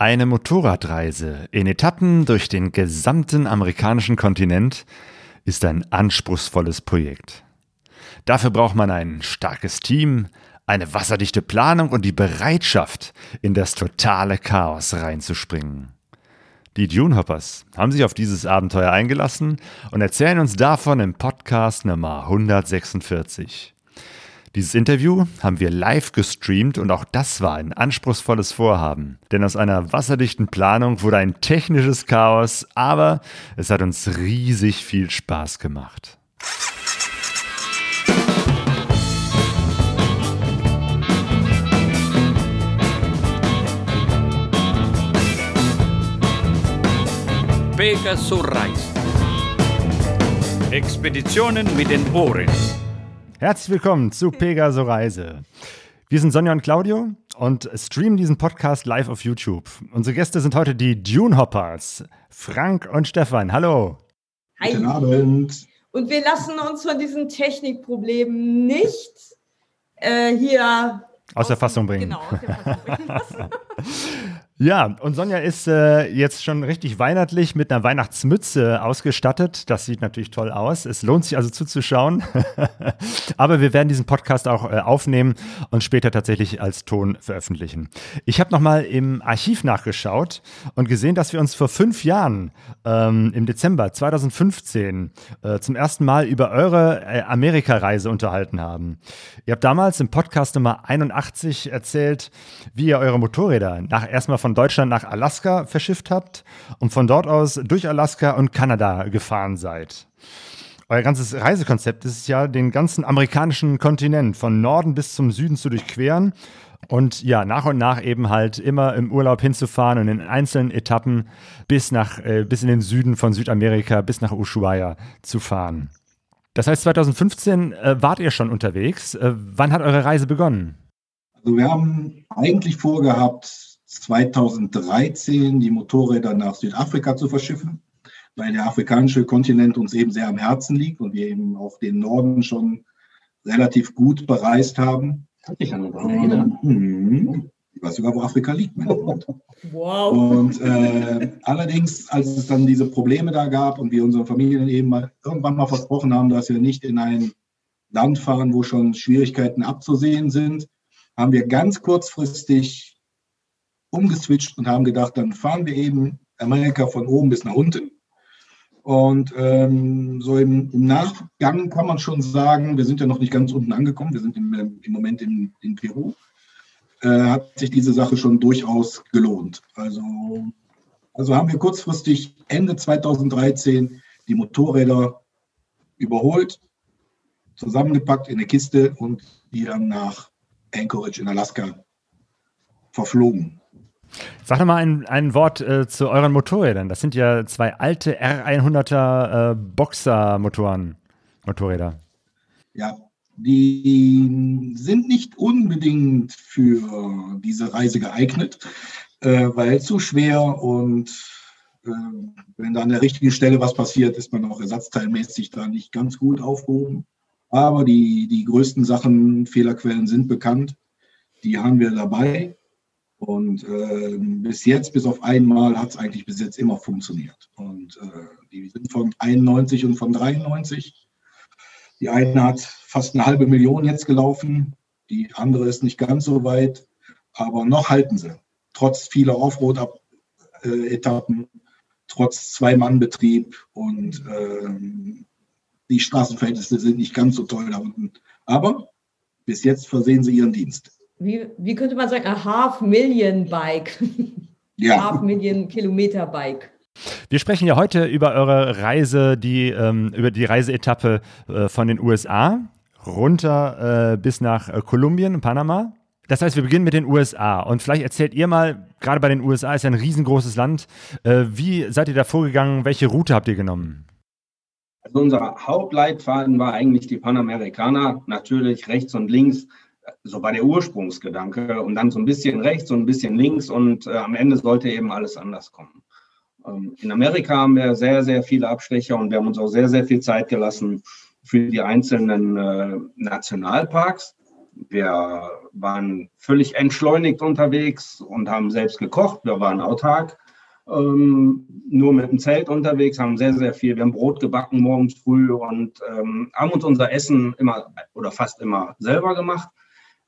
Eine Motorradreise in Etappen durch den gesamten amerikanischen Kontinent ist ein anspruchsvolles Projekt. Dafür braucht man ein starkes Team, eine wasserdichte Planung und die Bereitschaft, in das totale Chaos reinzuspringen. Die Dunehoppers haben sich auf dieses Abenteuer eingelassen und erzählen uns davon im Podcast Nummer 146. Dieses Interview haben wir live gestreamt und auch das war ein anspruchsvolles Vorhaben. Denn aus einer wasserdichten Planung wurde ein technisches Chaos, aber es hat uns riesig viel Spaß gemacht. Pegasus Reis. Expeditionen mit den Ohren. Herzlich willkommen zu Pegaso Reise. Wir sind Sonja und Claudio und streamen diesen Podcast live auf YouTube. Unsere Gäste sind heute die Dune Hoppers, Frank und Stefan. Hallo. Hi. Guten Abend. Und wir lassen uns von diesen Technikproblemen nicht äh, hier aus, aus der Fassung bringen. Genau, aus der Fassung bringen. Ja, und Sonja ist äh, jetzt schon richtig weihnachtlich mit einer Weihnachtsmütze ausgestattet. Das sieht natürlich toll aus. Es lohnt sich also zuzuschauen. Aber wir werden diesen Podcast auch äh, aufnehmen und später tatsächlich als Ton veröffentlichen. Ich habe nochmal im Archiv nachgeschaut und gesehen, dass wir uns vor fünf Jahren ähm, im Dezember 2015 äh, zum ersten Mal über eure äh, Amerikareise unterhalten haben. Ihr habt damals im Podcast Nummer 81 erzählt, wie ihr eure Motorräder nach erstmal von von Deutschland nach Alaska verschifft habt und von dort aus durch Alaska und Kanada gefahren seid. Euer ganzes Reisekonzept ist ja, den ganzen amerikanischen Kontinent von Norden bis zum Süden zu durchqueren und ja, nach und nach eben halt immer im Urlaub hinzufahren und in einzelnen Etappen bis, nach, äh, bis in den Süden von Südamerika, bis nach Ushuaia zu fahren. Das heißt, 2015 äh, wart ihr schon unterwegs. Äh, wann hat eure Reise begonnen? Also wir haben eigentlich vorgehabt, 2013 die Motorräder nach Südafrika zu verschiffen, weil der afrikanische Kontinent uns eben sehr am Herzen liegt und wir eben auch den Norden schon relativ gut bereist haben. Ich kann mich erinnern. Mhm. Ich weiß sogar, wo Afrika liegt, mein Freund. Wow. Und äh, allerdings, als es dann diese Probleme da gab und wir unseren Familien eben mal irgendwann mal versprochen haben, dass wir nicht in ein Land fahren, wo schon Schwierigkeiten abzusehen sind, haben wir ganz kurzfristig umgeswitcht und haben gedacht, dann fahren wir eben Amerika von oben bis nach unten. Und ähm, so im, im, Nachgang kann man schon sagen, wir sind ja noch nicht ganz unten angekommen, wir sind im, im Moment in, in Peru, äh, hat sich diese Sache schon durchaus gelohnt. Also, also haben wir kurzfristig Ende 2013 die Motorräder überholt, zusammengepackt in eine Kiste und die dann nach Anchorage in Alaska verflogen. Sag doch mal ein, ein Wort äh, zu euren Motorrädern. Das sind ja zwei alte R100er äh, Boxer-Motoren, Motorräder. Ja, die sind nicht unbedingt für diese Reise geeignet, äh, weil zu schwer und äh, wenn da an der richtigen Stelle was passiert, ist man auch ersatzteilmäßig da nicht ganz gut aufgehoben. Aber die, die größten Sachen, Fehlerquellen sind bekannt. Die haben wir dabei. Und äh, bis jetzt, bis auf einmal, hat es eigentlich bis jetzt immer funktioniert. Und äh, die sind von 91 und von 93. Die eine hat fast eine halbe Million jetzt gelaufen, die andere ist nicht ganz so weit, aber noch halten sie. Trotz vieler Offroad-Etappen, trotz Zwei-Mann-Betrieb und äh, die Straßenverhältnisse sind nicht ganz so toll da unten. Aber bis jetzt versehen sie ihren Dienst wie, wie könnte man sagen, a half million bike. Ja. half million Kilometer Bike. Wir sprechen ja heute über eure Reise, die, ähm, über die Reiseetappe äh, von den USA runter äh, bis nach äh, Kolumbien, Panama. Das heißt, wir beginnen mit den USA. Und vielleicht erzählt ihr mal, gerade bei den USA ist ja ein riesengroßes Land, äh, wie seid ihr da vorgegangen? Welche Route habt ihr genommen? Also unser Hauptleitfaden war eigentlich die Panamerikaner, natürlich rechts und links so war der Ursprungsgedanke und dann so ein bisschen rechts und ein bisschen links und äh, am Ende sollte eben alles anders kommen. Ähm, in Amerika haben wir sehr, sehr viele Abstecher und wir haben uns auch sehr, sehr viel Zeit gelassen für die einzelnen äh, Nationalparks. wir waren völlig entschleunigt unterwegs und haben selbst gekocht. Wir waren autark, ähm, nur mit dem Zelt unterwegs, haben sehr, sehr viel. Wir haben Brot gebacken morgens früh und ähm, haben uns unser Essen immer oder fast immer selber gemacht.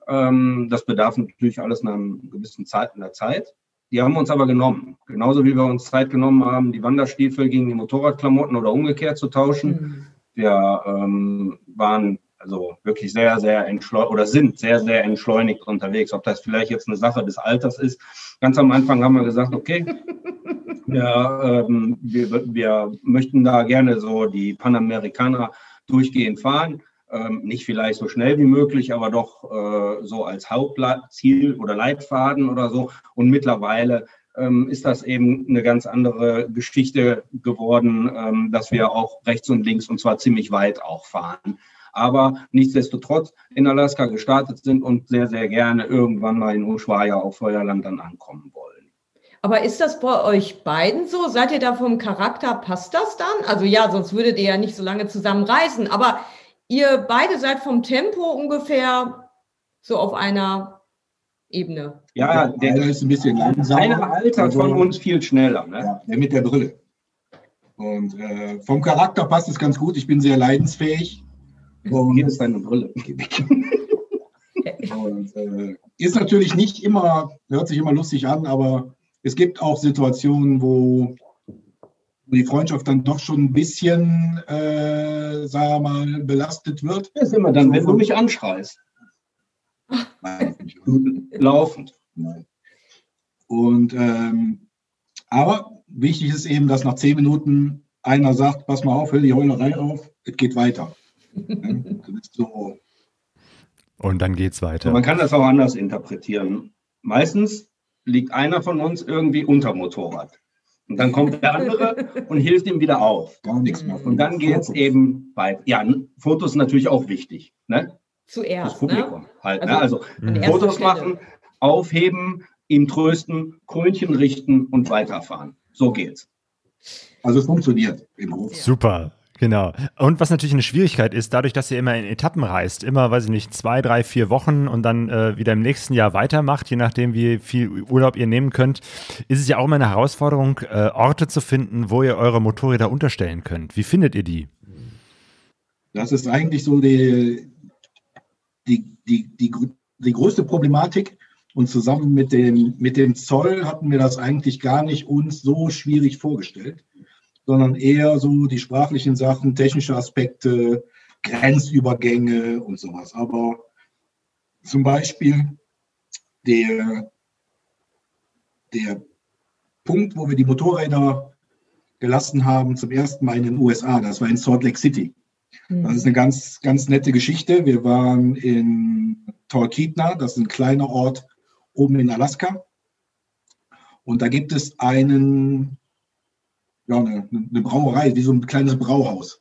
Ähm, das bedarf natürlich alles nach einer gewissen Zeit in der Zeit. Die haben uns aber genommen. Genauso wie wir uns Zeit genommen haben, die Wanderstiefel gegen die Motorradklamotten oder umgekehrt zu tauschen. Mhm. Wir ähm, waren also wirklich sehr, sehr entschleunigt oder sind sehr, sehr entschleunigt unterwegs. Ob das vielleicht jetzt eine Sache des Alters ist. Ganz am Anfang haben wir gesagt, okay, wir, ähm, wir, wir möchten da gerne so die Panamerikaner durchgehend fahren. Ähm, nicht vielleicht so schnell wie möglich, aber doch äh, so als Hauptziel oder Leitfaden oder so. Und mittlerweile ähm, ist das eben eine ganz andere Geschichte geworden, ähm, dass wir auch rechts und links und zwar ziemlich weit auch fahren aber nichtsdestotrotz in Alaska gestartet sind und sehr, sehr gerne irgendwann mal in Ushuaia auf Feuerland dann ankommen wollen. Aber ist das bei euch beiden so? Seid ihr da vom Charakter, passt das dann? Also ja, sonst würdet ihr ja nicht so lange zusammen reisen, aber ihr beide seid vom Tempo ungefähr so auf einer Ebene. Ja, der, ist ein bisschen langsamer. Einer altert also, von uns viel schneller. Ne? Ja, der mit der Brille. Und äh, vom Charakter passt es ganz gut. Ich bin sehr leidensfähig. Und hier ist deine Brille. Und, äh, ist natürlich nicht immer, hört sich immer lustig an, aber es gibt auch Situationen, wo die Freundschaft dann doch schon ein bisschen, äh, sagen wir mal, belastet wird. Das ist immer dann, wenn du mich anschreist. Nein, laufend. Nein. Und ähm, aber wichtig ist eben, dass nach zehn Minuten einer sagt, pass mal auf, hör die Heulerei auf, es geht weiter. so. Und dann geht es weiter. Man kann das auch anders interpretieren. Meistens liegt einer von uns irgendwie unter Motorrad. Und dann kommt der andere und hilft ihm wieder auf. Gar nichts mehr. Und dann geht es eben weiter. Ja, Fotos natürlich auch wichtig. Ne? Zuerst. Das Publikum ne? halt. Also, ne? also Fotos machen, aufheben, ihm trösten, Krönchen richten und weiterfahren. So geht's. Also es funktioniert im Hof. Super. Genau. Und was natürlich eine Schwierigkeit ist, dadurch, dass ihr immer in Etappen reist, immer, weiß ich nicht, zwei, drei, vier Wochen und dann äh, wieder im nächsten Jahr weitermacht, je nachdem, wie viel Urlaub ihr nehmen könnt, ist es ja auch immer eine Herausforderung, äh, Orte zu finden, wo ihr eure Motorräder unterstellen könnt. Wie findet ihr die? Das ist eigentlich so die, die, die, die, die größte Problematik. Und zusammen mit dem, mit dem Zoll hatten wir das eigentlich gar nicht uns so schwierig vorgestellt sondern eher so die sprachlichen Sachen, technische Aspekte, Grenzübergänge und sowas. Aber zum Beispiel der, der Punkt, wo wir die Motorräder gelassen haben, zum ersten Mal in den USA, das war in Salt Lake City. Mhm. Das ist eine ganz, ganz nette Geschichte. Wir waren in Talkeetna, das ist ein kleiner Ort oben in Alaska. Und da gibt es einen ja, eine, eine Brauerei, wie so ein kleines Brauhaus.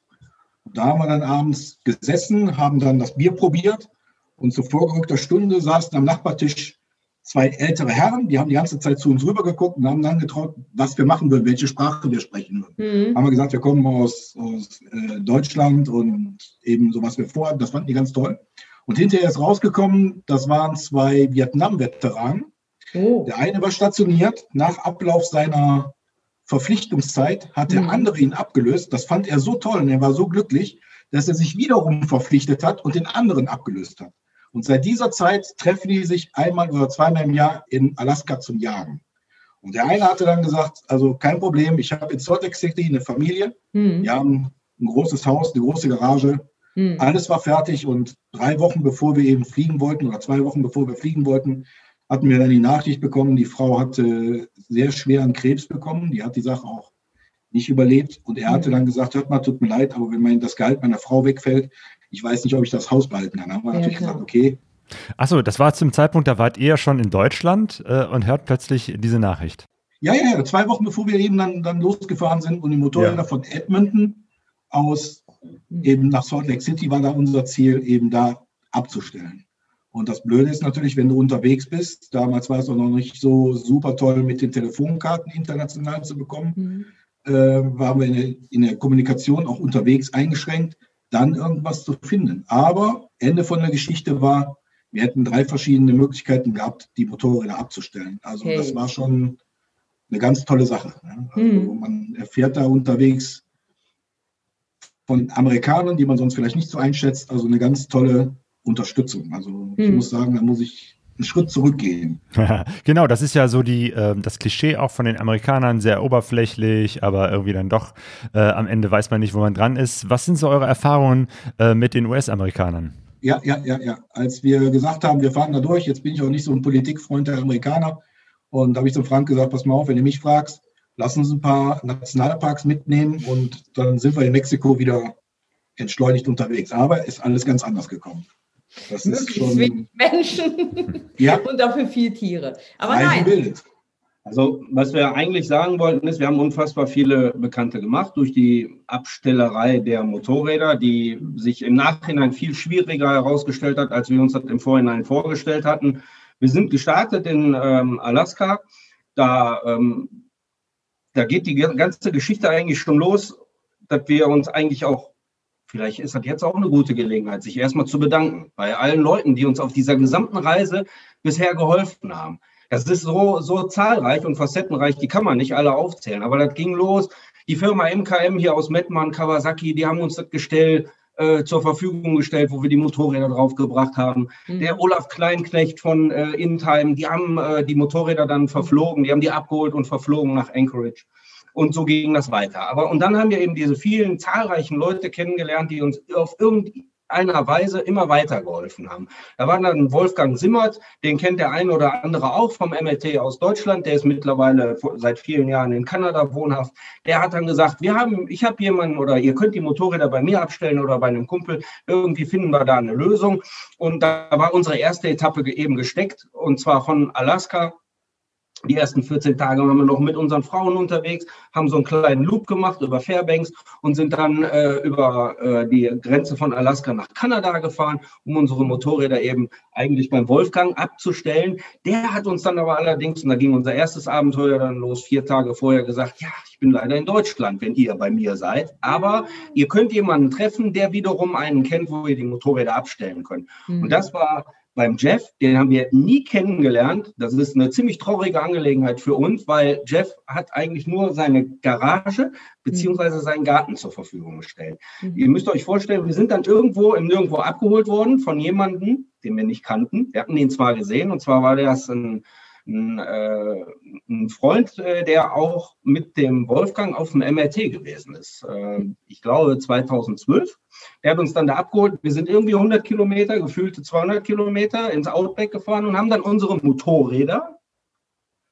Und da haben wir dann abends gesessen, haben dann das Bier probiert und zu vorgerückter Stunde saßen am Nachbartisch zwei ältere Herren, die haben die ganze Zeit zu uns rübergeguckt und haben dann getraut, was wir machen würden, welche Sprache wir sprechen würden. Mhm. Haben wir gesagt, wir kommen aus, aus äh, Deutschland und eben so, was wir vorhaben, das fanden die ganz toll. Und hinterher ist rausgekommen, das waren zwei Vietnam-Veteranen. Oh. Der eine war stationiert nach Ablauf seiner Verpflichtungszeit hat der mhm. andere ihn abgelöst. Das fand er so toll und er war so glücklich, dass er sich wiederum verpflichtet hat und den anderen abgelöst hat. Und seit dieser Zeit treffen die sich einmal oder zweimal im Jahr in Alaska zum Jagen. Und der eine hatte dann gesagt, also kein Problem, ich habe in Salt Lake City eine Familie, mhm. wir haben ein großes Haus, eine große Garage, mhm. alles war fertig und drei Wochen bevor wir eben fliegen wollten oder zwei Wochen bevor wir fliegen wollten, hatten wir dann die Nachricht bekommen, die Frau hatte sehr schweren Krebs bekommen, die hat die Sache auch nicht überlebt. Und er hatte dann gesagt, hört mal, tut mir leid, aber wenn mein, das Gehalt meiner Frau wegfällt, ich weiß nicht, ob ich das Haus behalten kann. Dann haben wir ja, natürlich klar. gesagt, okay. Achso, das war zum Zeitpunkt, da wart ihr schon in Deutschland äh, und hört plötzlich diese Nachricht. Ja, ja, ja, zwei Wochen bevor wir eben dann, dann losgefahren sind und die Motorräder ja. von Edmonton aus eben nach Salt Lake City war da unser Ziel, eben da abzustellen. Und das Blöde ist natürlich, wenn du unterwegs bist, damals war es auch noch nicht so super toll mit den Telefonkarten international zu bekommen, mhm. äh, waren wir in der, in der Kommunikation auch unterwegs eingeschränkt, dann irgendwas zu finden. Aber Ende von der Geschichte war, wir hätten drei verschiedene Möglichkeiten gehabt, die Motorräder abzustellen. Also Okay. das war schon eine ganz tolle Sache. Ne? Also Mhm. man erfährt da unterwegs von Amerikanern, die man sonst vielleicht nicht so einschätzt, also eine ganz tolle Unterstützung. Also ich Mhm. muss sagen, da muss ich einen Schritt zurückgehen. genau, das ist ja so die, ähm, das Klischee auch von den Amerikanern, sehr oberflächlich, aber irgendwie dann doch äh, am Ende weiß man nicht, wo man dran ist. Was sind so eure Erfahrungen äh, mit den US-Amerikanern? Ja, ja, ja, ja. Als wir gesagt haben, wir fahren da durch, jetzt bin ich auch nicht so ein Politikfreund der Amerikaner. Und da habe ich zum Frank gesagt, pass mal auf, wenn du mich fragst, lass uns ein paar Nationalparks mitnehmen und dann sind wir in Mexiko wieder entschleunigt unterwegs. Aber ist alles ganz anders gekommen. Das ist Möglichst wenig schon, Menschen ja, und dafür viel Tiere. Aber ein nein, Bild. Also, was wir eigentlich sagen wollten, ist, wir haben unfassbar viele Bekannte gemacht durch die Abstellerei der Motorräder, die sich im Nachhinein viel schwieriger herausgestellt hat, als wir uns das im Vorhinein vorgestellt hatten. Wir sind gestartet in ähm, Alaska. Da, ähm, da geht die ganze Geschichte eigentlich schon los, dass wir uns eigentlich auch, vielleicht ist das jetzt auch eine gute Gelegenheit, sich erstmal zu bedanken bei allen Leuten, die uns auf dieser gesamten Reise bisher geholfen haben. Das ist so, so zahlreich und facettenreich, die kann man nicht alle aufzählen. Aber das ging los. Die Firma MKM hier aus Mettmann, Kawasaki, die haben uns das Gestell äh, zur Verfügung gestellt, wo wir die Motorräder draufgebracht haben. Mhm. Der Olaf Kleinknecht von äh, Intime, die haben äh, die Motorräder dann verflogen, die haben die abgeholt und verflogen nach Anchorage. Und so ging das weiter. Aber und dann haben wir eben diese vielen zahlreichen Leute kennengelernt, die uns auf irgendeiner Weise immer weitergeholfen haben. Da war dann Wolfgang Simmert, den kennt der eine oder andere auch vom MLT aus Deutschland. Der ist mittlerweile seit vielen Jahren in Kanada wohnhaft. Der hat dann gesagt, wir haben, ich habe jemanden oder ihr könnt die Motorräder bei mir abstellen oder bei einem Kumpel. Irgendwie finden wir da eine Lösung. Und da war unsere erste Etappe eben gesteckt und zwar von Alaska die ersten 14 Tage waren wir noch mit unseren Frauen unterwegs, haben so einen kleinen Loop gemacht über Fairbanks und sind dann äh, über äh, die Grenze von Alaska nach Kanada gefahren, um unsere Motorräder eben eigentlich beim Wolfgang abzustellen. Der hat uns dann aber allerdings, und da ging unser erstes Abenteuer dann los, vier Tage vorher gesagt, ja, ich bin leider in Deutschland, wenn ihr bei mir seid. Aber ihr könnt jemanden treffen, der wiederum einen kennt, wo ihr die Motorräder abstellen könnt. Mhm. Und das war beim Jeff, den haben wir nie kennengelernt. Das ist eine ziemlich traurige Angelegenheit für uns, weil Jeff hat eigentlich nur seine Garage beziehungsweise seinen Garten zur Verfügung gestellt. Mhm. Ihr müsst euch vorstellen, wir sind dann irgendwo im Nirgendwo abgeholt worden von jemandem, den wir nicht kannten. Wir hatten ihn zwar gesehen, und zwar war das ein, ein, äh, ein Freund, äh, der auch mit dem Wolfgang auf dem MRT gewesen ist. Äh, ich glaube 2012. Der hat uns dann da abgeholt. Wir sind irgendwie 100 Kilometer, gefühlte 200 Kilometer ins Outback gefahren und haben dann unsere Motorräder.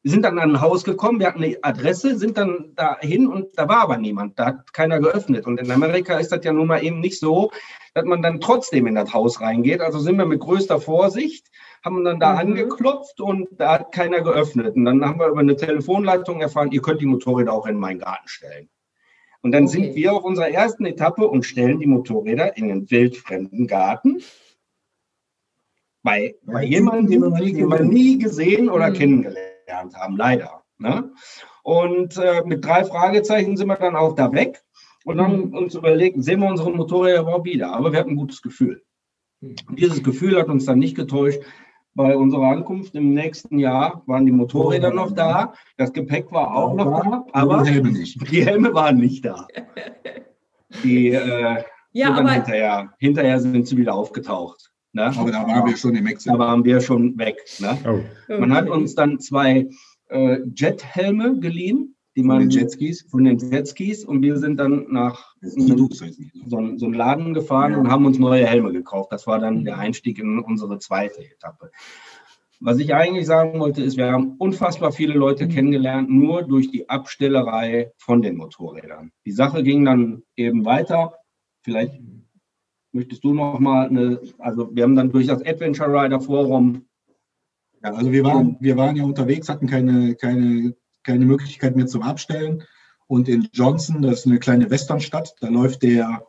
Wir sind dann an ein Haus gekommen, wir hatten eine Adresse, sind dann dahin und da war aber niemand. Da hat keiner geöffnet. Und in Amerika ist das ja nun mal eben nicht so, dass man dann trotzdem in das Haus reingeht. Also sind wir mit größter Vorsicht, haben dann da Mhm. angeklopft und da hat keiner geöffnet. Und dann haben wir über eine Telefonleitung erfahren, ihr könnt die Motorräder auch in meinen Garten stellen. Und dann Okay. sind wir auf unserer ersten Etappe und stellen die Motorräder in den wildfremden Garten. Bei, bei jemandem, den gesehen. nie gesehen oder Mhm. kennengelernt haben, leider. Ne? Und äh, mit drei Fragezeichen sind wir dann auch da weg und haben uns überlegt, sehen wir unsere Motorräder überhaupt wieder? Aber wir hatten ein gutes Gefühl. Mhm. Und dieses Gefühl hat uns dann nicht getäuscht. Bei unserer Ankunft im nächsten Jahr waren die Motorräder noch da, das Gepäck war auch noch da, aber die Helme nicht. die Helme waren nicht da. Die äh, ja, aber hinterher, hinterher sind sie wieder aufgetaucht. Ne? Aber da waren wir schon in Da Mexiko. waren wir schon weg. Ne? Oh. Man hat uns dann zwei äh, Jethelme geliehen, die Von man den Jetskis. von den Jetskis und wir sind dann nach die. so, so einen Laden gefahren Ja. und haben uns neue Helme gekauft. Das war dann der Einstieg in unsere zweite Etappe. Was ich eigentlich sagen wollte, ist, wir haben unfassbar viele Leute Mhm. kennengelernt, nur durch die Abstellerei von den Motorrädern. Die Sache ging dann eben weiter. Vielleicht möchtest du noch mal eine, also wir haben dann durch das Adventure Rider Forum Ja, also wir waren, wir waren ja unterwegs, hatten keine, keine, keine Möglichkeit mehr zum Abstellen. Und in Johnson, das ist eine kleine Westernstadt, da läuft der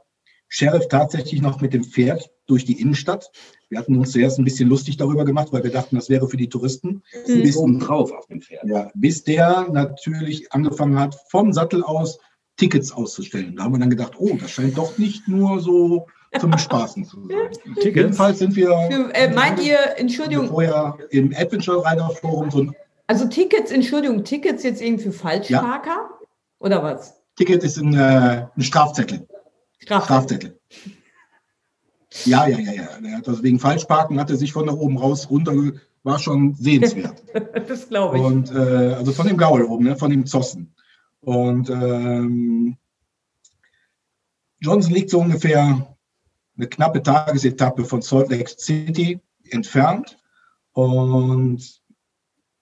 Sheriff tatsächlich noch mit dem Pferd durch die Innenstadt. Wir hatten uns zuerst ein bisschen lustig darüber gemacht, weil wir dachten, das wäre für die Touristen. Mhm. Bis, oben drauf auf dem Pferd. ja, bis der natürlich angefangen hat, vom Sattel aus Tickets auszustellen. Da haben wir dann gedacht, oh, das scheint doch nicht nur so zum Bespaßen zu sein. Tickets? Jedenfalls sind wir. Für, äh, meint ihr, Entschuldigung, Vorher im Adventure Rider Forum so ein also Tickets, Entschuldigung, Tickets jetzt irgendwie für Falschparker? Oder was? Ticket ist ein, äh, ein Strafzettel. Strafe. Strafzettel. Ja, ja, ja, ja. Er hat also wegen Falschparken hatte sich von da oben raus runter, war schon sehenswert. Das glaube ich. Und äh, also von dem Gaul oben, ne, von dem Zossen. Und ähm, Johnson liegt so ungefähr eine knappe Tagesetappe von Salt Lake City entfernt. Und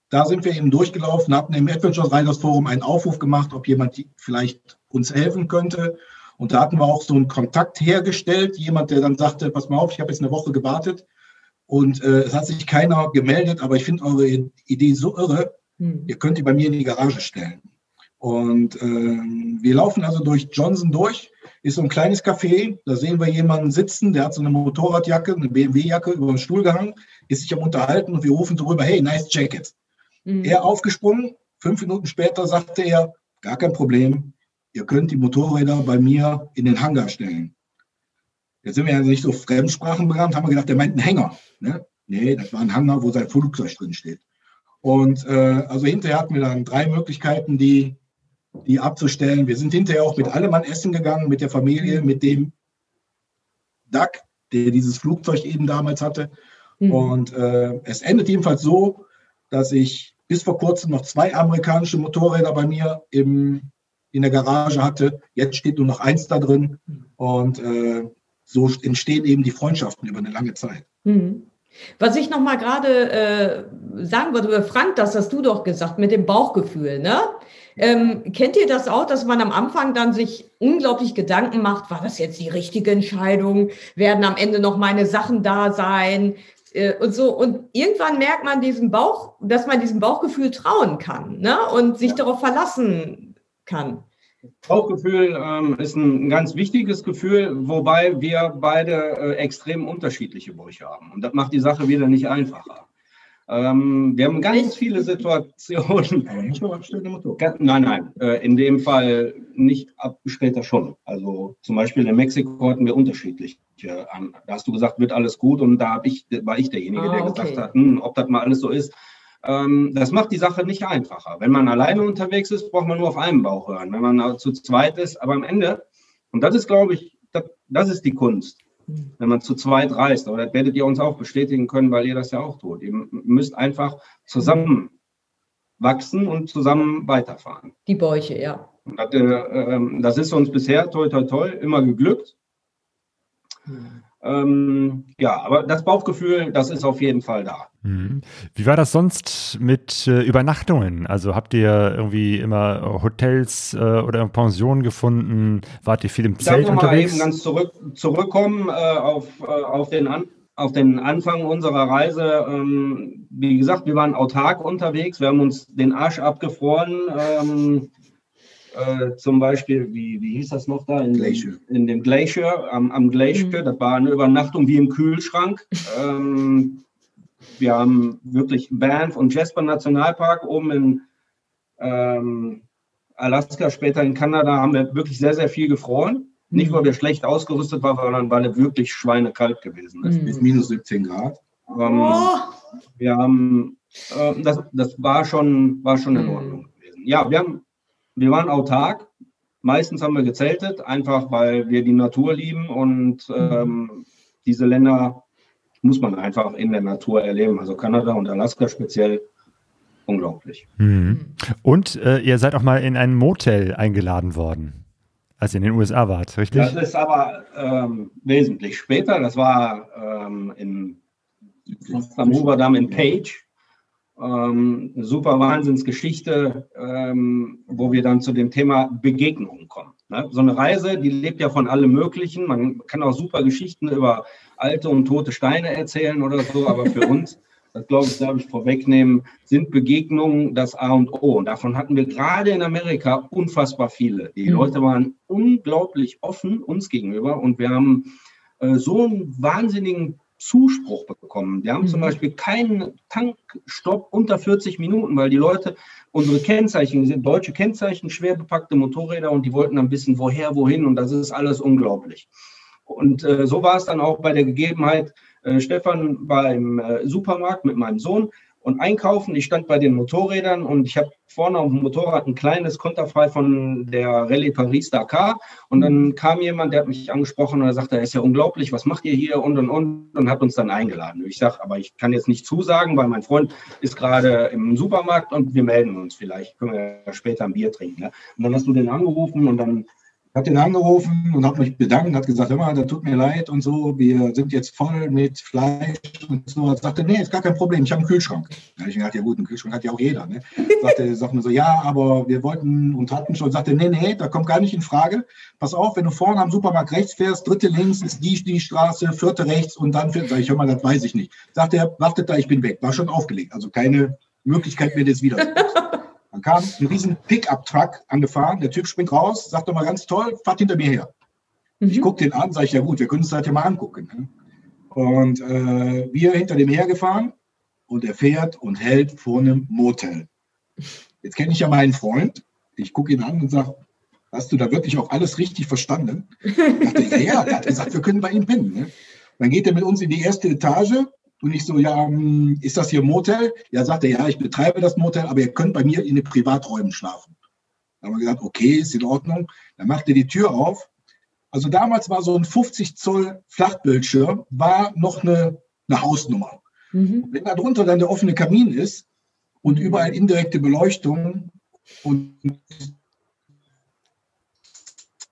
da sind wir eben durchgelaufen, hatten im Adventure Riders Forum einen Aufruf gemacht, ob jemand vielleicht uns helfen könnte. Und da hatten wir auch so einen Kontakt hergestellt, jemand, der dann sagte, pass mal auf, ich habe jetzt eine Woche gewartet und äh, es hat sich keiner gemeldet, aber ich finde eure Idee so irre, Hm. ihr könnt die bei mir in die Garage stellen. Und ähm, wir laufen also durch Johnson durch, ist so ein kleines Café, da sehen wir jemanden sitzen, der hat so eine Motorradjacke, eine BMW-Jacke über den Stuhl gehangen, ist sich am Unterhalten und wir rufen drüber, hey, nice jacket. Hm. Er aufgesprungen, fünf Minuten später sagte er, gar kein Problem, ihr könnt die Motorräder bei mir in den Hangar stellen. Jetzt sind wir ja nicht so fremdsprachenbekannt, haben wir gedacht, der meint einen Hänger. Ne? Nee, das war ein Hangar, wo sein Flugzeug drin steht. Und äh, also hinterher hatten wir dann drei Möglichkeiten, die, die abzustellen. Wir sind hinterher auch mit allem an Essen gegangen, mit der Familie, mit dem Duck, der dieses Flugzeug eben damals hatte. Hm. Und äh, es endet jedenfalls so, dass ich bis vor kurzem noch zwei amerikanische Motorräder bei mir im, in der Garage hatte. Jetzt steht nur noch eins da drin. Und äh, so entstehen eben die Freundschaften über eine lange Zeit. Hm. Was ich noch mal gerade äh, sagen wollte, über Frank, das hast du doch gesagt, mit dem Bauchgefühl, ne? Ähm, kennt ihr das auch, dass man am Anfang dann sich unglaublich Gedanken macht, war das jetzt die richtige Entscheidung? Werden am Ende noch meine Sachen da sein? Äh, und so. Und irgendwann merkt man diesen Bauch, dass man diesem Bauchgefühl trauen kann, ne? Und sich darauf verlassen kann. Bauchgefühl ähm, ist ein ganz wichtiges Gefühl, wobei wir beide äh, extrem unterschiedliche Brüche haben. Und das macht die Sache wieder nicht einfacher. Ähm, wir haben ganz viele Situationen. Aber nicht nur abstellende Motor. Nein, nein, äh, in dem Fall nicht, ab, später schon. Also zum Beispiel in Mexiko hatten wir unterschiedliche. an- Da hast du gesagt, wird alles gut und da ich, war ich derjenige, Ah, der okay. gesagt hat, hm, ob das mal alles so ist. Ähm, das macht die Sache nicht einfacher. Wenn man alleine unterwegs ist, braucht man nur auf einem Bauch hören. Wenn man auch zu zweit ist, aber am Ende, und das ist, glaube ich, das, das ist die Kunst. Wenn man zu zweit reist. Aber das werdet ihr uns auch bestätigen können, weil ihr das ja auch tut. Ihr müsst einfach zusammen wachsen und zusammen weiterfahren. Die Bäuche, ja. Das, äh, ähm, das ist uns bisher toi toi toi immer geglückt. Ähm, ja, aber das Bauchgefühl, das ist auf jeden Fall da. Mhm. Wie war das sonst mit äh, Übernachtungen? Also habt ihr irgendwie immer Hotels äh, oder Pensionen gefunden? Wart ihr viel im Ich darf Zelt noch mal unterwegs? eben ganz zurück, zurückkommen äh, auf, äh, auf, den An auf den Anfang unserer Reise. Ähm, wie gesagt, wir waren autark unterwegs. Wir haben uns den Arsch abgefroren. Ähm, äh, zum Beispiel, wie, wie hieß das noch da? In, Glacier. in dem Glacier, am, am Glacier. Mhm. Das war eine Übernachtung wie im Kühlschrank. Ähm, wir haben wirklich Banff und Jasper Nationalpark oben in ähm, Alaska, später in Kanada, haben wir wirklich sehr, sehr viel gefroren. Nicht, weil wir schlecht ausgerüstet waren, sondern weil es wirklich schweinekalt gewesen ist. Hm. Bis minus 17 Grad. Ähm, Oh, wir haben, äh, das, das war schon, war schon in Mhm. Ordnung gewesen. Ja, wir haben, wir waren autark. Meistens haben wir gezeltet, einfach weil wir die Natur lieben und ähm, diese Länder muss man einfach in der Natur erleben. Also Kanada und Alaska speziell unglaublich. Mhm. Und äh, ihr seid auch mal in ein Motel eingeladen worden, als ihr in den USA wart, richtig? Das ist aber ähm, wesentlich später. Das war ähm, in am Hooverdamm in Page. Ähm, super Wahnsinnsgeschichte, ähm, wo wir dann zu dem Thema Begegnungen kommen. Ne? So eine Reise, die lebt ja von allem Möglichen. Man kann auch super Geschichten über alte und tote Steine erzählen oder so, aber für uns, das glaube ich, darf ich vorwegnehmen, sind Begegnungen das A und O. Und davon hatten wir gerade in Amerika unfassbar viele. Die Mhm. Leute waren unglaublich offen uns gegenüber und wir haben äh, so einen wahnsinnigen Zuspruch bekommen. Wir haben Mhm. zum Beispiel keinen Tankstopp unter 40 Minuten, weil die Leute unsere Kennzeichen sind deutsche Kennzeichen, schwer bepackte Motorräder und die wollten dann wissen, woher, wohin und das ist alles unglaublich. Und äh, so war es dann auch bei der Gegebenheit. Äh, Stefan war im äh, Supermarkt mit meinem Sohn und einkaufen. Ich stand bei den Motorrädern und ich habe vorne auf dem Motorrad ein kleines Konterfei von der Rallye Paris Dakar. Und dann kam jemand, der hat mich angesprochen und er sagte, ist ja unglaublich, was macht ihr hier und und und und hat uns dann eingeladen. Ich sage, aber ich kann jetzt nicht zusagen, weil mein Freund ist gerade im Supermarkt und wir melden uns vielleicht. Können wir ja später ein Bier trinken. Ne? Und dann hast du den angerufen und dann habe den angerufen und habe mich bedankt, hat gesagt, hör mal, das tut mir leid und so, wir sind jetzt voll mit Fleisch und so. Er sagte, nee, ist gar kein Problem, ich habe einen Kühlschrank. Da habe ich gedacht, ja gut, einen Kühlschrank hat ja auch jeder. Ne? Sagte, sagte mir so, ja, aber wir wollten und hatten schon, sagte, nee, nee, da kommt gar nicht in Frage. Pass auf, wenn du vorne am Supermarkt rechts fährst, dritte links ist die, die Straße, vierte rechts und dann vierte, sag ich, hör mal, das weiß ich nicht. Sagte er, wartet da, ich bin weg. War schon aufgelegt, also keine Möglichkeit mehr des Widerspruchs. Kam ein riesen Pickup-Truck angefahren. Der Typ springt raus, sagt doch mal ganz toll, fahrt hinter mir her. Mhm. Ich gucke den an, sage ich, ja gut, wir können uns das ja mal angucken. Ne? Und äh, wir hinter dem hergefahren und er fährt und hält vor einem Motel. Jetzt kenne ich ja meinen Freund. Ich gucke ihn an und sage, hast du da wirklich auch alles richtig verstanden? Ich dachte, ja, ja, er hat gesagt, wir können bei ihm pennen. Ne? Dann geht er mit uns in die erste Etage und ich so, ja, ähm, ist das hier ein Motel? Ja, sagt er, ja, ich betreibe das Motel, aber ihr könnt bei mir in den Privaträumen schlafen. Dann haben wir gesagt, okay, ist in Ordnung. Dann macht er die Tür auf. Also damals war so ein 50 Zoll Flachbildschirm, war noch eine, eine Hausnummer. Mhm. Wenn da drunter dann der offene Kamin ist und überall indirekte Beleuchtung und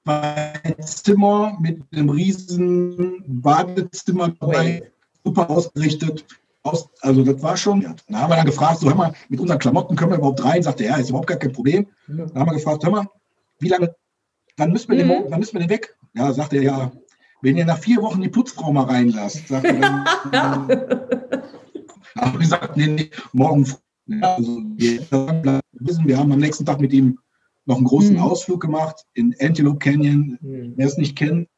zwei Zimmer mit einem riesen Badezimmer dabei, super ausgerichtet. Aus, also das war schon, ja. Da haben wir dann gefragt, so hör mal, mit unseren Klamotten können wir überhaupt rein? Sagte er, ja, ist überhaupt gar kein Problem. Ja. Dann haben wir gefragt, hör mal, wie lange, wann müssen wir, mhm. den, wann müssen wir den weg? Ja, sagt er, ja, wenn ihr nach vier Wochen die Putzfrau mal reinlasst, sagt er, dann, dann haben wir gesagt, nee, nee, morgen früh. Ja, also wir, wir haben am nächsten Tag mit ihm noch einen großen mhm. Ausflug gemacht in Antelope Canyon. Mhm. Wer es nicht kennt,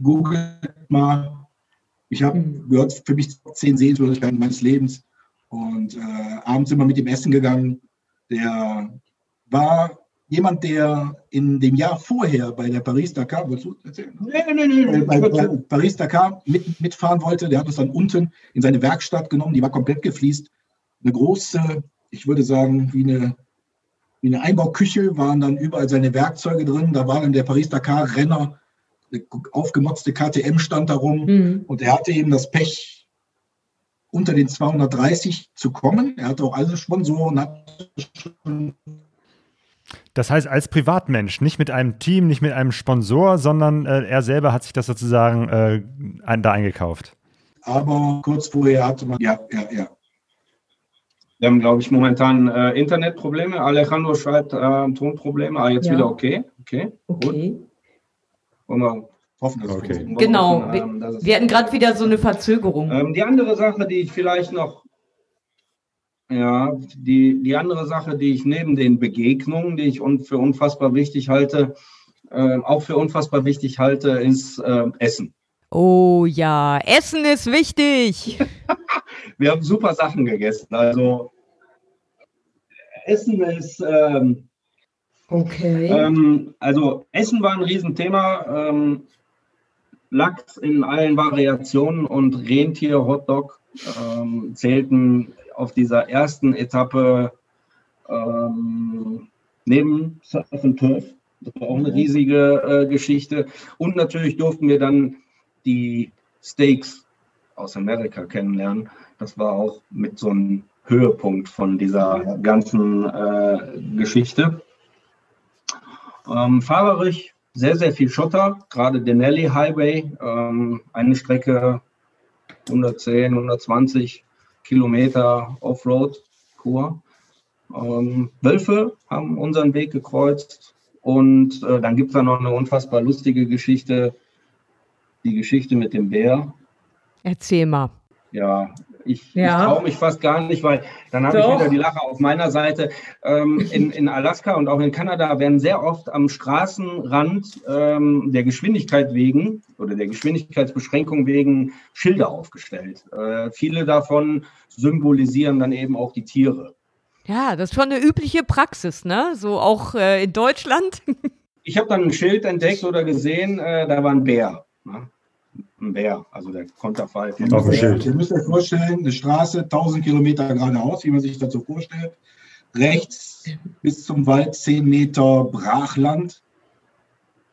googelt mal ich habe mhm. gehört, für mich zehn Sehenswürdigkeiten meines Lebens. Und äh, abends immer mit ihm essen gegangen. Der war jemand, der in dem Jahr vorher bei der Paris-Dakar, wolltest du erzählen? Nee, nee, nee. nee. Bei Paris-Dakar mit, mitfahren wollte. Der hat uns dann unten in seine Werkstatt genommen. Die war komplett gefliest. Eine große, ich würde sagen, wie eine, wie eine Einbauküche, waren dann überall seine Werkzeuge drin. Da war dann der Paris-Dakar-Renner eine aufgemotzte KTM stand da rum mhm. und er hatte eben das Pech, unter den 230 zu kommen. Er hatte auch alle Sponsoren. das heißt, als Privatmensch, nicht mit einem Team, nicht mit einem Sponsor, sondern äh, er selber hat sich das sozusagen äh, ein, da eingekauft. Aber kurz vorher hatte man, ja, ja, ja. Wir haben, glaube ich, momentan äh, Internetprobleme. Alejandro schreibt äh, Tonprobleme. Ah, jetzt ja. wieder okay. Okay, okay. gut. Wollen wir hoffen, dass okay. es Genau, hoffen, ähm, wir, wir hatten gerade wieder so eine Verzögerung. Ähm, die andere Sache, die ich vielleicht noch, ja, die, die andere Sache, die ich neben den Begegnungen, die ich für unfassbar wichtig halte, äh, auch für unfassbar wichtig halte, ist äh, Essen. Oh ja, Essen ist wichtig. wir haben super Sachen gegessen. Also Essen ist ähm, Okay. Ähm, also Essen war ein Riesenthema. Ähm, Lachs in allen Variationen und Rentier-Hotdog ähm, zählten auf dieser ersten Etappe ähm, neben Surf and Turf. Das war auch eine riesige äh, Geschichte. Und natürlich durften wir dann die Steaks aus Amerika kennenlernen. Das war auch mit so einem Höhepunkt von dieser ganzen äh, Geschichte. Ähm, fahrerisch sehr, sehr viel Schotter, gerade Denali Highway, ähm, eine Strecke 110, 120 Kilometer Offroad-Kur. Ähm, Wölfe haben unseren Weg gekreuzt und äh, dann gibt es da noch eine unfassbar lustige Geschichte, die Geschichte mit dem Bär. Erzähl mal. Ja, ich, ja. ich traue mich fast gar nicht, weil dann habe ich wieder die Lache auf meiner Seite. Ähm, in, in Alaska und auch in Kanada werden sehr oft am Straßenrand ähm, der Geschwindigkeit wegen oder der Geschwindigkeitsbeschränkung wegen Schilder aufgestellt. Äh, viele davon symbolisieren dann eben auch die Tiere. Ja, das ist schon eine übliche Praxis, ne? So auch äh, in Deutschland. ich habe dann ein Schild entdeckt oder gesehen, äh, da war ein Bär. Ne? Ein Bär, also der Konterfei. Auf dem Schild. Ihr müsst euch vorstellen, eine Straße 1000 Kilometer geradeaus, wie man sich das so vorstellt. Rechts bis zum Wald 10 Meter Brachland.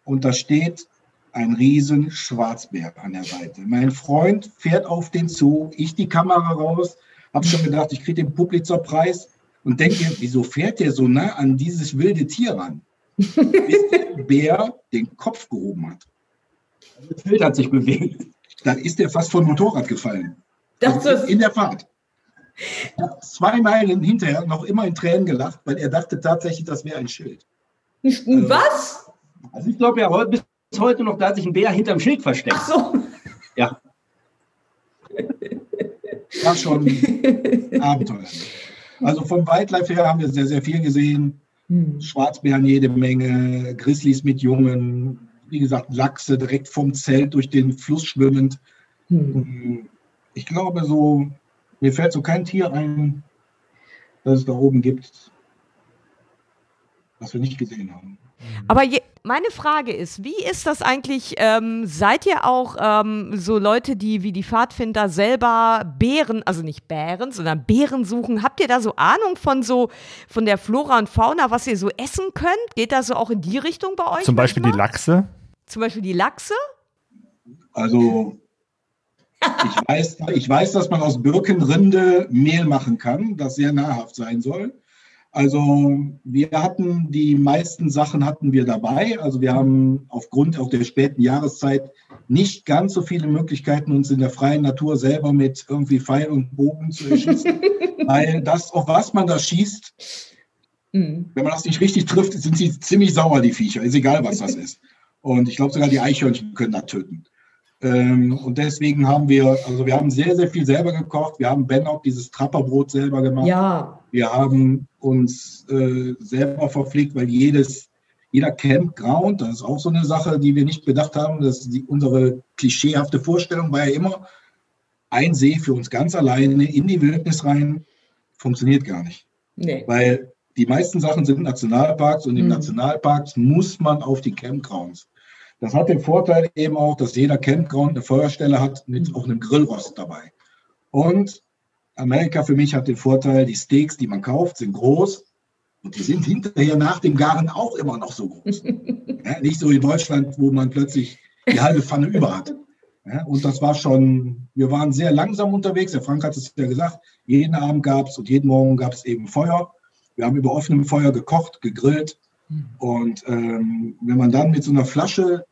Und da steht ein riesen Schwarzbär an der Seite. Mein Freund fährt auf den zu, ich die Kamera raus, habe schon gedacht, ich kriege den Pulitzerpreis und denke, wieso fährt der so nah an dieses wilde Tier ran? Bis der Bär den Kopf gehoben hat. Das Bild hat sich bewegt. Dann ist der fast vom Motorrad gefallen. Das Also in der Fahrt. Er hat zwei Meilen hinterher noch immer in Tränen gelacht, weil er dachte tatsächlich, das wäre ein Schild. was? Also ich glaube ja bis heute noch, da hat sich ein Bär hinterm Schild versteckt. Ach so. Ja, War schon abenteuerlich. Also vom Wildlife her haben wir sehr, sehr viel gesehen. Hm. Schwarzbären jede Menge, Grizzlies mit Jungen, wie gesagt, Lachse direkt vom Zelt durch den Fluss schwimmend. Hm. Ich glaube so, mir fällt so kein Tier ein, das es da oben gibt, was wir nicht gesehen haben. Aber je, meine Frage ist, wie ist das eigentlich? Ähm, seid ihr auch ähm, so Leute, die wie die Pfadfinder selber Bären, also nicht Bären, sondern Bären suchen? Habt ihr da so Ahnung von so von der Flora und Fauna, was ihr so essen könnt? Geht das so auch in die Richtung bei euch? Zum Beispiel die? Lachse. Zum Beispiel die Lachse? Also ich weiß, ich weiß, dass man aus Birkenrinde Mehl machen kann, das sehr nahrhaft sein soll. Also wir hatten die meisten Sachen hatten wir dabei. Also wir haben aufgrund auch der späten Jahreszeit nicht ganz so viele Möglichkeiten, uns in der freien Natur selber mit irgendwie Pfeil und Bogen zu erschießen. weil das, auf was man da schießt, Hm. wenn man das nicht richtig trifft, sind sie ziemlich sauer, die Viecher. Ist egal, was das ist. Und ich glaube, sogar die Eichhörnchen können da töten. Ähm, und deswegen haben wir, also wir haben sehr, sehr viel selber gekocht. Wir haben Ben auch dieses Trapperbrot selber gemacht. Ja. Wir haben uns äh, selber verpflegt, weil jedes, jeder Campground, das ist auch so eine Sache, die wir nicht bedacht haben. Das ist die, unsere klischeehafte Vorstellung war ja immer, ein See für uns ganz alleine in die Wildnis rein, funktioniert gar nicht. Nee. Weil die meisten Sachen sind Nationalparks und in Mhm. Nationalparks muss man auf die Campgrounds. Das hat den Vorteil eben auch, dass jeder Campground eine Feuerstelle hat mit auch einem Grillrost dabei. Und Amerika für mich hat den Vorteil, die Steaks, die man kauft, sind groß und die sind hinterher nach dem Garen auch immer noch so groß. ja, nicht so in Deutschland, wo man plötzlich die halbe Pfanne über hat. Ja, und das war schon, wir waren sehr langsam unterwegs. Der Frank hat es ja gesagt, jeden Abend gab es und jeden Morgen gab es eben Feuer. Wir haben über offenem Feuer gekocht, gegrillt. Und ähm, wenn man dann mit so einer Flasche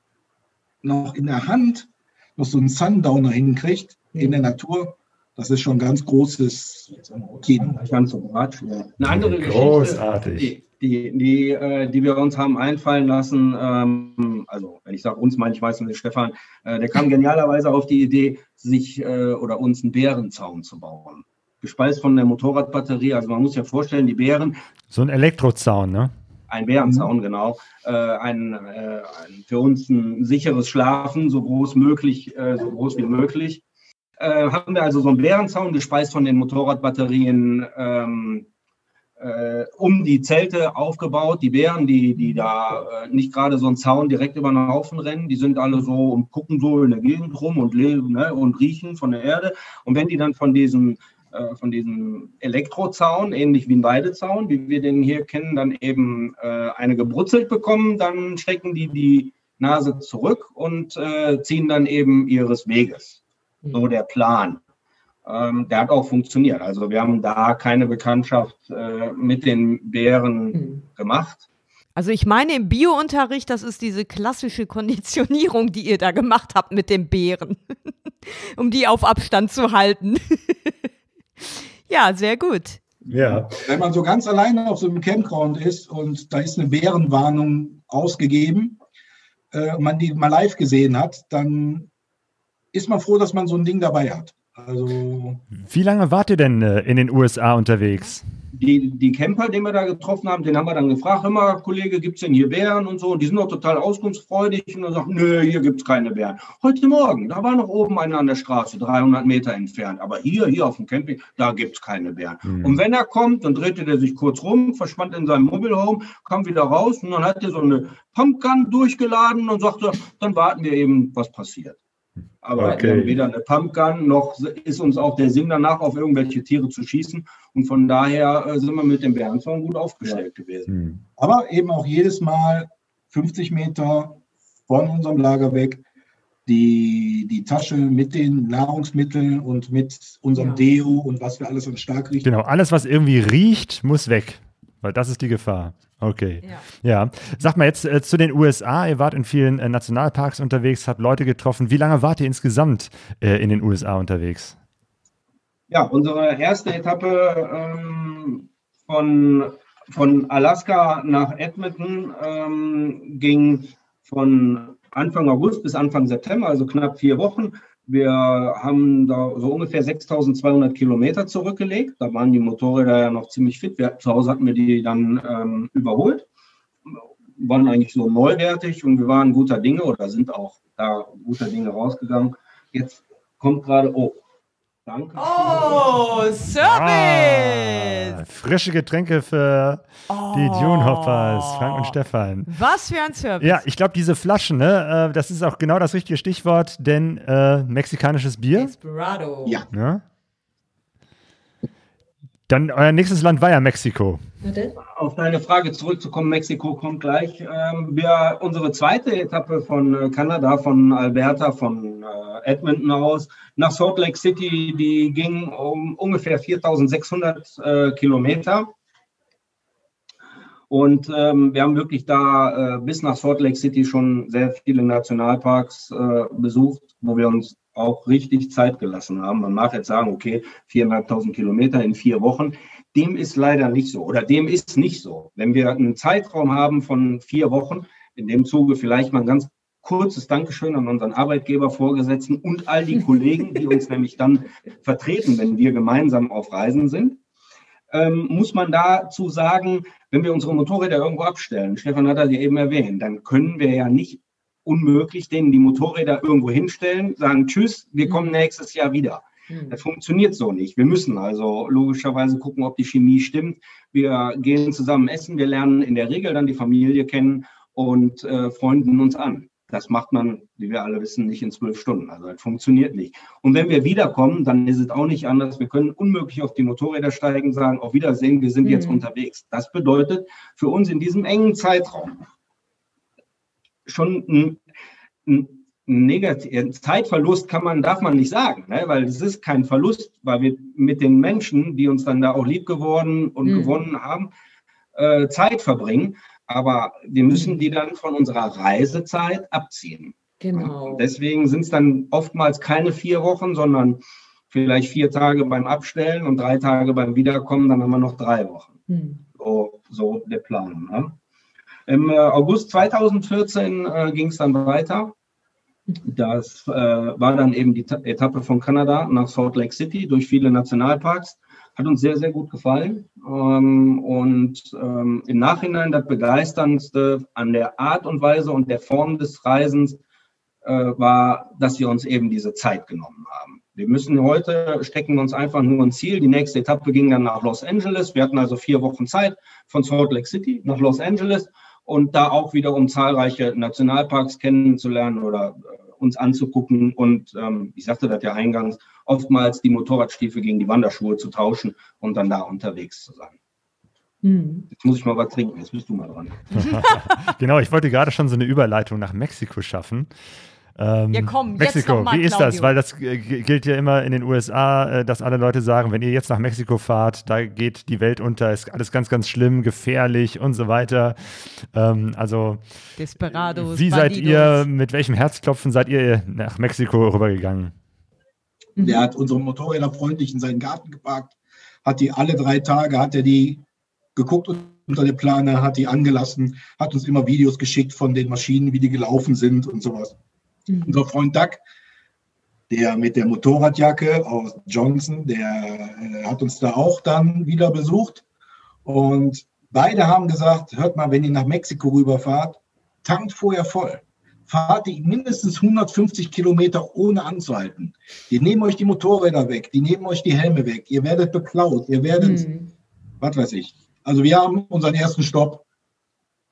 noch in der Hand noch so einen Sundowner hinkriegt in der Natur, das ist schon ein ganz großes Kino. ganz. Eine andere Geschichte, Großartig. die, die, die, äh, die wir uns haben einfallen lassen, ähm, also wenn ich sage uns, meine ich meistens den Stefan, äh, der kam genialerweise auf die Idee, sich äh, oder uns einen Bärenzaun zu bauen. Gespeist von der Motorradbatterie. Also man muss ja vorstellen, die Bären, So ein Elektrozaun, ne? ein Bärenzaun, genau, äh, ein, äh, ein, für uns ein sicheres Schlafen, so groß möglich, äh, so groß wie möglich. Äh, haben wir also so einen Bärenzaun gespeist von den Motorradbatterien ähm, äh, um die Zelte aufgebaut. Die Bären, die, die da äh, nicht gerade so einen Zaun direkt über den Haufen rennen, die sind alle so und gucken so in der Gegend rum und leben ne, und riechen von der Erde. Und wenn die dann von diesem äh, von diesem Elektrozaun, ähnlich wie ein Weidezaun, wie wir den hier kennen, dann eben äh, eine gebrutzelt bekommen, dann strecken die die Nase zurück und äh, ziehen dann eben ihres Weges. So der Plan. Ähm, der hat auch funktioniert. Also wir haben da keine Bekanntschaft äh, mit den Bären Hm. gemacht. Also ich meine im Biounterricht, das ist diese klassische Konditionierung, die ihr da gemacht habt mit den Bären, um die auf Abstand zu halten. ja, sehr gut. Ja. Wenn man so ganz alleine auf so einem Campground ist und da ist eine Bärenwarnung ausgegeben äh, und man die mal live gesehen hat, dann ist man froh, dass man so ein Ding dabei hat. Also Wie lange wart ihr denn äh, in den USA unterwegs? Die, die Camper, den wir da getroffen haben, den haben wir dann gefragt, hör mal, Kollege, gibt es denn hier Bären und so? Und die sind doch total auskunftsfreudig und dann sagt, nö, hier gibt es keine Bären. Heute Morgen, da war noch oben einer an der Straße, 300 Meter entfernt. Aber hier, hier auf dem Camping, da gibt es keine Bären. Mhm. Und wenn er kommt, dann drehte der sich kurz rum, verschwand in seinem Mobile Home, kam wieder raus und dann hat er so eine Pumpgun durchgeladen und sagte, dann warten wir eben, was passiert. Aber okay. weder eine Pumpgun noch ist uns auch der Sinn danach, auf irgendwelche Tiere zu schießen. Und von daher äh, sind wir mit dem Bärenzaun gut aufgestellt ja. gewesen. Hm. Aber eben auch jedes Mal 50 Meter von unserem Lager weg die, die Tasche mit den Nahrungsmitteln und mit unserem ja. Deo und was wir alles an stark riechen. Genau, alles, was irgendwie riecht, muss weg. Weil das ist die Gefahr. Okay. Ja. ja. Sag mal jetzt äh, zu den USA. Ihr wart in vielen äh, Nationalparks unterwegs, habt Leute getroffen. Wie lange wart ihr insgesamt äh, in den USA unterwegs? Ja, unsere erste Etappe ähm, von, von Alaska nach Edmonton ähm, ging von Anfang August bis Anfang September, also knapp vier Wochen. Wir haben da so ungefähr 6200 Kilometer zurückgelegt. Da waren die Motorräder ja noch ziemlich fit. Wir, zu Hause hatten wir die dann ähm, überholt, waren eigentlich so neuwertig und wir waren guter Dinge oder sind auch da guter Dinge rausgegangen. Jetzt kommt gerade, oh, Danke. Oh, Service! Ah, frische Getränke für oh. die Dune Hoppers, Frank und Stefan. Was für ein Service. Ja, ich glaube, diese Flaschen, ne, äh, das ist auch genau das richtige Stichwort, denn äh, mexikanisches Bier. Desperado. Ja. ja. Dann euer nächstes Land war ja Mexiko. Auf deine Frage zurückzukommen, Mexiko kommt gleich. Ähm, wir, unsere zweite Etappe von äh, Kanada, von Alberta, von äh, Edmonton aus nach Salt Lake City, die ging um ungefähr 4600 äh, Kilometer. Und ähm, wir haben wirklich da äh, bis nach Salt Lake City schon sehr viele Nationalparks äh, besucht, wo wir uns auch richtig Zeit gelassen haben. Man mag jetzt sagen, okay, viereinhalbtausend Kilometer in vier Wochen. Dem ist leider nicht so oder dem ist nicht so. Wenn wir einen Zeitraum haben von vier Wochen, in dem Zuge vielleicht mal ein ganz kurzes Dankeschön an unseren Arbeitgeber, Vorgesetzten und all die Kollegen, die uns nämlich dann vertreten, wenn wir gemeinsam auf Reisen sind. Ähm, muss man dazu sagen, wenn wir unsere Motorräder irgendwo abstellen, Stefan hat das ja eben erwähnt, dann können wir ja nicht unmöglich, denen die Motorräder irgendwo hinstellen, sagen Tschüss, wir kommen mhm. nächstes Jahr wieder. Mhm. Das funktioniert so nicht. Wir müssen also logischerweise gucken, ob die Chemie stimmt. Wir gehen zusammen essen, wir lernen in der Regel dann die Familie kennen und äh, freunden uns an. Das macht man, wie wir alle wissen, nicht in zwölf Stunden. Also das funktioniert nicht. Und wenn wir wiederkommen, dann ist es auch nicht anders. Wir können unmöglich auf die Motorräder steigen, sagen, auf Wiedersehen, wir sind mhm. jetzt unterwegs. Das bedeutet für uns in diesem engen Zeitraum schon ein, ein negativen Zeitverlust kann man, darf man nicht sagen, ne? weil es ist kein Verlust, weil wir mit den Menschen, die uns dann da auch lieb geworden und mhm. gewonnen haben, äh, Zeit verbringen. Aber wir müssen die dann von unserer Reisezeit abziehen. Genau. Und deswegen sind es dann oftmals keine vier Wochen, sondern vielleicht vier Tage beim Abstellen und drei Tage beim Wiederkommen, dann haben wir noch drei Wochen. Mhm. So, so der Plan. Ne? Im äh, August 2014 äh, ging es dann weiter. Das äh, war dann eben die Etappe von Kanada nach Salt Lake City durch viele Nationalparks. Hat uns sehr, sehr gut gefallen. Ähm, und ähm, im Nachhinein das Begeisterndste an der Art und Weise und der Form des Reisens äh, war, dass wir uns eben diese Zeit genommen haben. Wir müssen heute, stecken uns einfach nur ein Ziel. Die nächste Etappe ging dann nach Los Angeles. Wir hatten also vier Wochen Zeit von Salt Lake City nach Los Angeles und da auch wieder um zahlreiche Nationalparks kennenzulernen oder äh, uns anzugucken und ähm, ich sagte das ja eingangs, oftmals die Motorradstiefel gegen die Wanderschuhe zu tauschen und dann da unterwegs zu sein. Hm. Jetzt muss ich mal was trinken, jetzt bist du mal dran. genau, ich wollte gerade schon so eine Überleitung nach Mexiko schaffen. Ähm, ja, komm, Mexiko, mal, wie ist das? Weil das äh, gilt ja immer in den USA, äh, dass alle Leute sagen, wenn ihr jetzt nach Mexiko fahrt, da geht die Welt unter, ist alles ganz, ganz schlimm, gefährlich und so weiter. Ähm, also, Desperados, wie seid ihr, mit welchem Herzklopfen seid ihr nach Mexiko rübergegangen? Der hat unsere Motorräder freundlich in seinen Garten geparkt, hat die alle drei Tage, hat er die geguckt unter der Plane, hat die angelassen, hat uns immer Videos geschickt von den Maschinen, wie die gelaufen sind und sowas. Mhm. Unser Freund Doug, der mit der Motorradjacke aus Johnson, der äh, hat uns da auch dann wieder besucht Und beide haben gesagt, hört mal, wenn ihr nach Mexiko rüberfahrt, tankt vorher voll. Fahrt die mindestens 150 Kilometer ohne anzuhalten. Die nehmen euch die Motorräder weg, die nehmen euch die Helme weg. Ihr werdet beklaut, ihr werdet, Mhm. was weiß ich. Also wir haben unseren ersten Stopp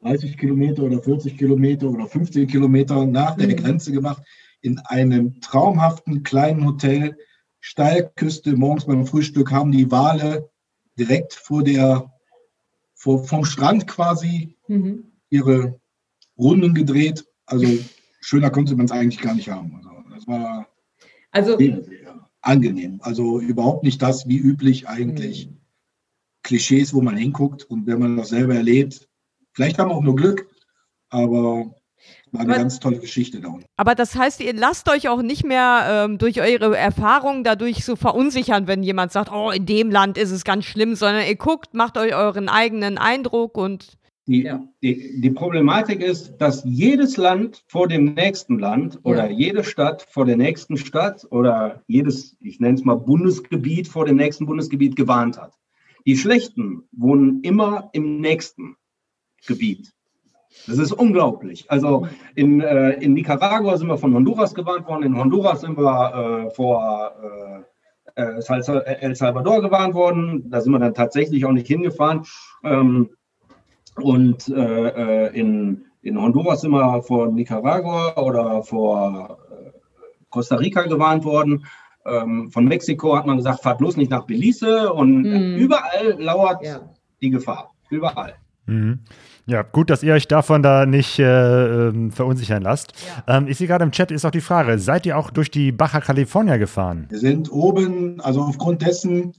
30 Kilometer oder 40 Kilometer oder 15 Kilometer nach der Mhm. Grenze gemacht in einem traumhaften kleinen Hotel, Steilküste. Morgens beim Frühstück haben die Wale direkt vor der, vor, vom Strand quasi Mhm. ihre Runden gedreht. Also schöner konnte man es eigentlich gar nicht haben. Also das war Also, sehr, sehr angenehm. Also überhaupt nicht das, wie üblich eigentlich. Mhm. Klischees, wo man hinguckt und wenn man das selber erlebt, vielleicht haben wir auch nur Glück, aber war eine Aber- ganz tolle Geschichte da unten. Aber das heißt, ihr lasst euch auch nicht mehr ähm, durch eure Erfahrungen dadurch so verunsichern, wenn jemand sagt, oh, in dem Land ist es ganz schlimm, sondern ihr guckt, macht euch euren eigenen Eindruck und Die, Ja. die, die Problematik ist, dass jedes Land vor dem nächsten Land oder Ja. jede Stadt vor der nächsten Stadt oder jedes, ich nenne es mal Bundesgebiet vor dem nächsten Bundesgebiet gewarnt hat. Die Schlechten wohnen immer im nächsten Gebiet. Das ist unglaublich. Also in, äh, in Nicaragua sind wir von Honduras gewarnt worden, in Honduras sind wir äh, vor äh, äh, El Salvador gewarnt worden. Da sind wir dann tatsächlich auch nicht hingefahren. Ähm, und äh, äh, in, in Honduras sind wir vor Nicaragua oder vor äh, Costa Rica gewarnt worden. Ähm, von Mexiko hat man gesagt, fahrt bloß nicht nach Belize. Und Mhm. überall lauert ja. die Gefahr. Überall. Mhm. Ja, gut, dass ihr euch davon da nicht äh, ähm, verunsichern lasst. Ähm, ich sehe gerade im Chat ist auch die Frage, seid ihr auch durch die Baja California gefahren? Wir sind oben, also aufgrund dessen,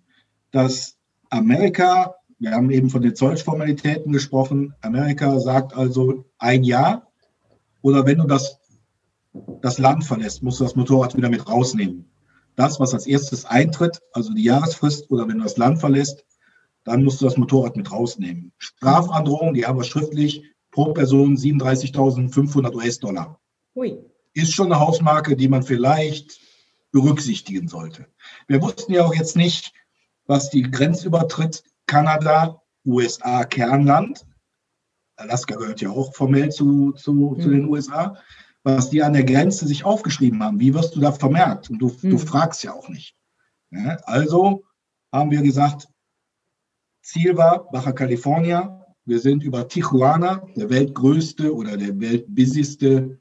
dass Amerika, wir haben eben von den Zollformalitäten gesprochen, Amerika sagt also ein Jahr oder wenn du das, das Land verlässt, musst du das Motorrad wieder mit rausnehmen. Das, was als erstes eintritt, also die Jahresfrist oder wenn du das Land verlässt, dann musst du das Motorrad mit rausnehmen. Strafandrohung, die haben wir schriftlich, pro Person 37.500 US-Dollar ist schon eine Hausmarke, die man vielleicht berücksichtigen sollte. Wir wussten ja auch jetzt nicht, was die Grenzübertritt Kanada, USA, Kernland, Alaska gehört ja auch formell zu, zu, zu Mhm. den USA, was die an der Grenze sich aufgeschrieben haben. Wie wirst du da vermerkt? Und du, du Mhm. fragst ja auch nicht. Ja, also haben wir gesagt, Ziel war Baja California. Wir sind über Tijuana, der weltgrößte oder der weltbusyste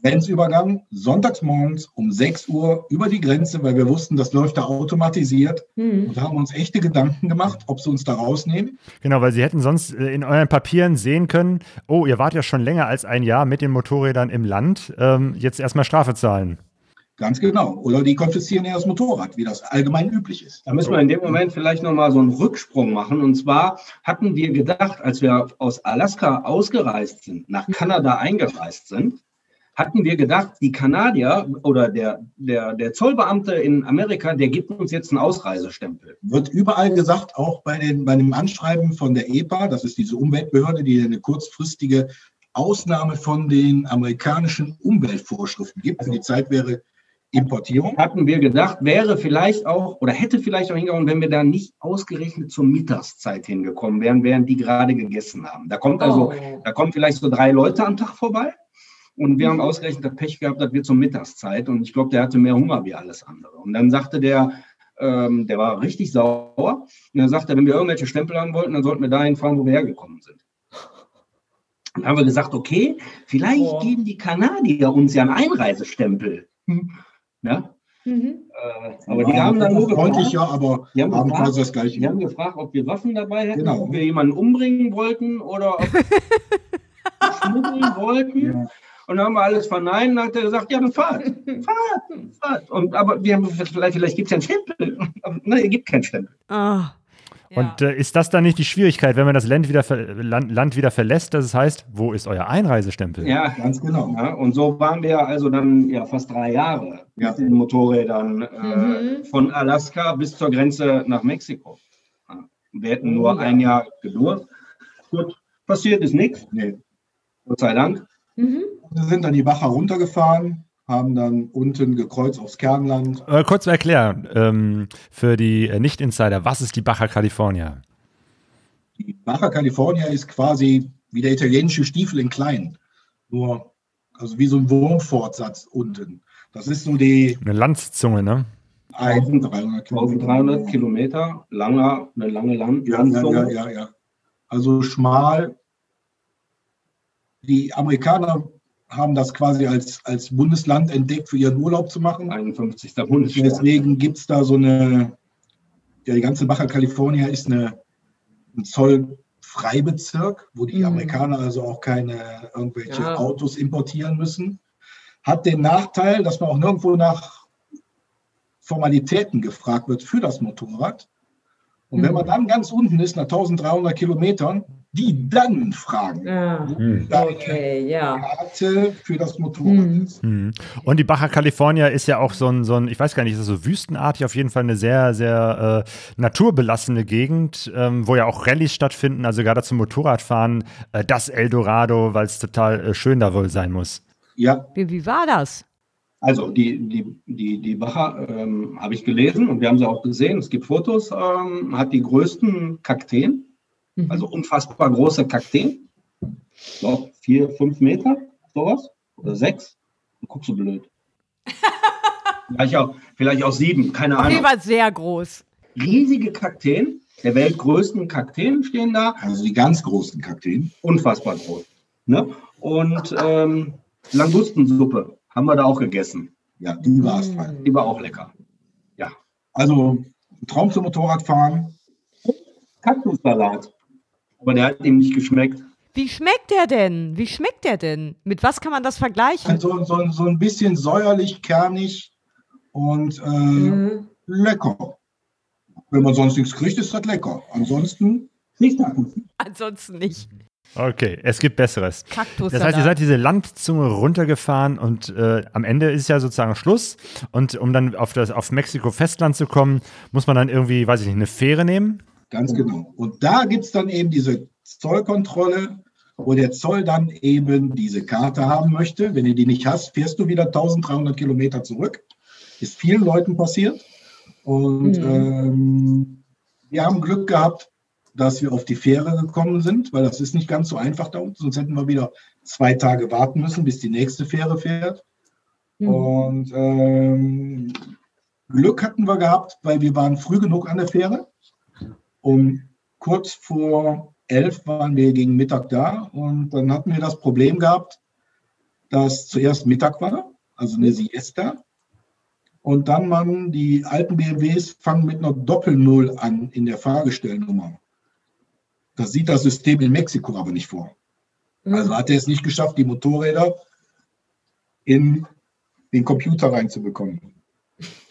Grenzübergang, sonntags morgens um 6 Uhr über die Grenze, weil wir wussten, das läuft da automatisiert Mhm. und haben uns echte Gedanken gemacht, ob sie uns da rausnehmen. Genau, weil sie hätten sonst äh, in euren Papieren sehen können, oh, ihr wart ja schon länger als ein Jahr mit den Motorrädern im Land, ähm, jetzt erstmal Strafe zahlen. Ganz genau. Oder die konfiszieren ja das Motorrad, wie das allgemein üblich ist. Da müssen wir in dem Moment vielleicht nochmal so einen Rücksprung machen. Und zwar hatten wir gedacht, als wir aus Alaska ausgereist sind, nach Kanada eingereist sind, hatten wir gedacht, die Kanadier oder der, der, der Zollbeamte in Amerika, der gibt uns jetzt einen Ausreisestempel. Wird überall gesagt, auch bei, den, bei dem Anschreiben von der EPA, das ist diese Umweltbehörde, die eine kurzfristige Ausnahme von den amerikanischen Umweltvorschriften gibt. Für die Zeit wäre Importierung. Hatten wir gedacht, wäre vielleicht auch oder hätte vielleicht auch hingehauen, wenn wir da nicht ausgerechnet zur Mittagszeit hingekommen wären, während die gerade gegessen haben. Da kommt also Oh. Da kommen vielleicht so drei Leute am Tag vorbei. Und wir haben ausgerechnet das Pech gehabt, das wird zur Mittagszeit. Und ich glaube, der hatte mehr Hunger wie alles andere. Und dann sagte der, ähm, der war richtig sauer. Und dann sagte er, wenn wir irgendwelche Stempel haben wollten, dann sollten wir dahin fahren, wo wir hergekommen sind. Dann haben wir gesagt, okay, vielleicht Boah. geben die Kanadier uns ja einen Einreisestempel. Ja? Mhm. Äh, aber die haben dann nur freundlich, gefragt, ja, aber Die haben haben gefragt, quasi das Gleiche. die haben gefragt, ob wir Waffen dabei hätten, Genau. ob wir jemanden umbringen wollten oder ob wir schmuggeln wollten. Ja. Und dann haben wir alles verneint. Dann hat er gesagt, ja, dann fahrt, fahrt, fahrt. Und, aber wir haben, vielleicht, vielleicht gibt es ja einen Stempel. Aber, nein, es gibt keinen Stempel. Ah. Und äh, ist das dann nicht die Schwierigkeit, wenn man das Land wieder, ver Land, Land wieder verlässt, dass es heißt, wo ist euer Einreisestempel? Ja, Ganz genau. ja, und so waren wir also dann ja fast drei Jahre Ja. mit den Motorrädern äh, Mhm. von Alaska bis zur Grenze nach Mexiko. Ja. Wir hätten nur ja. ein Jahr gedurft. Gut, passiert ist nichts, Nee. Gott sei Dank. Mhm. Wir sind dann die Bacher runtergefahren, haben dann unten gekreuzt aufs Kernland. Äh, kurz zu erklären, ähm, für die äh, Nicht-Insider, was ist die Baja California? Baja California ist quasi wie der italienische Stiefel in klein. Nur, also wie so ein Wurmfortsatz unten. Das ist so die Eine Landzunge, ne? 1300 1300 Kilometer, langer, eine lange Land Ja, ja, ja, ja, ja. Also schmal. Die Amerikaner haben das quasi als, als Bundesland entdeckt, für ihren Urlaub zu machen. 51. Bundesstaat. Deswegen gibt es da so eine, ja, die ganze Baja California ist eine, ein Zollfreibezirk, wo die Mhm. Amerikaner also auch keine irgendwelche Ja. Autos importieren müssen. Hat den Nachteil, dass man auch nirgendwo nach Formalitäten gefragt wird für das Motorrad. Und wenn Mhm. man dann ganz unten ist, nach 1300 Kilometern, die dann fragen. Ja. Hm. Okay, ja. Karte für das Motorrad Mhm. ist. Hm. Und die Baja California ist ja auch so ein, so ein, ich weiß gar nicht, ist das so wüstenartig, auf jeden Fall eine sehr, sehr äh, naturbelassene Gegend, ähm, wo ja auch Rallyes stattfinden, also gerade zum Motorradfahren, äh, das Eldorado, weil es total äh, schön da wohl sein muss. Ja, Wie, wie war das? Also die, die, die, die Baja ähm, habe ich gelesen und wir haben sie auch gesehen. Es gibt Fotos, ähm, hat die größten Kakteen, Mhm. also unfassbar große Kakteen. So, vier, fünf Meter, sowas. Oder sechs. Du guckst so blöd. vielleicht, auch, vielleicht auch sieben, keine Ahnung. Fall sehr groß. Riesige Kakteen, der weltgrößten Kakteen stehen da. also die ganz großen Kakteen. Unfassbar groß. Ne? Und ähm, Langustensuppe haben wir da auch gegessen. Ja, die war es halt. Die war auch lecker. Also ein Traum zum Motorradfahren. Kaktussalat. Aber der hat ihm nicht geschmeckt. Wie schmeckt der denn? Wie schmeckt der denn? Mit was kann man das vergleichen? Also so, so ein bisschen säuerlich, kernig und äh, Mhm. lecker. Wenn man sonst nichts kriegt, ist das lecker. Ansonsten nicht danken. Ansonsten nicht. Okay, es gibt Besseres. Kaktus. Das heißt, ihr seid diese Landzunge runtergefahren und äh, am Ende ist ja sozusagen Schluss. Und um dann auf das auf Mexiko-Festland zu kommen, muss man dann irgendwie, weiß ich nicht, eine Fähre nehmen. Ganz genau. Und da gibt es dann eben diese Zollkontrolle, wo der Zoll dann eben diese Karte haben möchte. Wenn du die nicht hast, fährst du wieder 1300 Kilometer zurück. Ist vielen Leuten passiert. Und Mhm. ähm, wir haben Glück gehabt, dass wir auf die Fähre gekommen sind, weil das ist nicht ganz so einfach da unten. Sonst hätten wir wieder zwei Tage warten müssen, bis die nächste Fähre fährt. Mhm. Und ähm, Glück hatten wir gehabt, weil wir waren früh genug an der Fähre. Um kurz vor elf waren wir gegen Mittag da und dann hatten wir das Problem gehabt, dass zuerst Mittag war, also eine Siesta. Und dann man, die alten BMWs fangen mit einer Doppel-Null an in der Fahrgestellnummer. Das sieht das System in Mexiko aber nicht vor. Mhm. Also hat er es nicht geschafft, die Motorräder in den Computer reinzubekommen.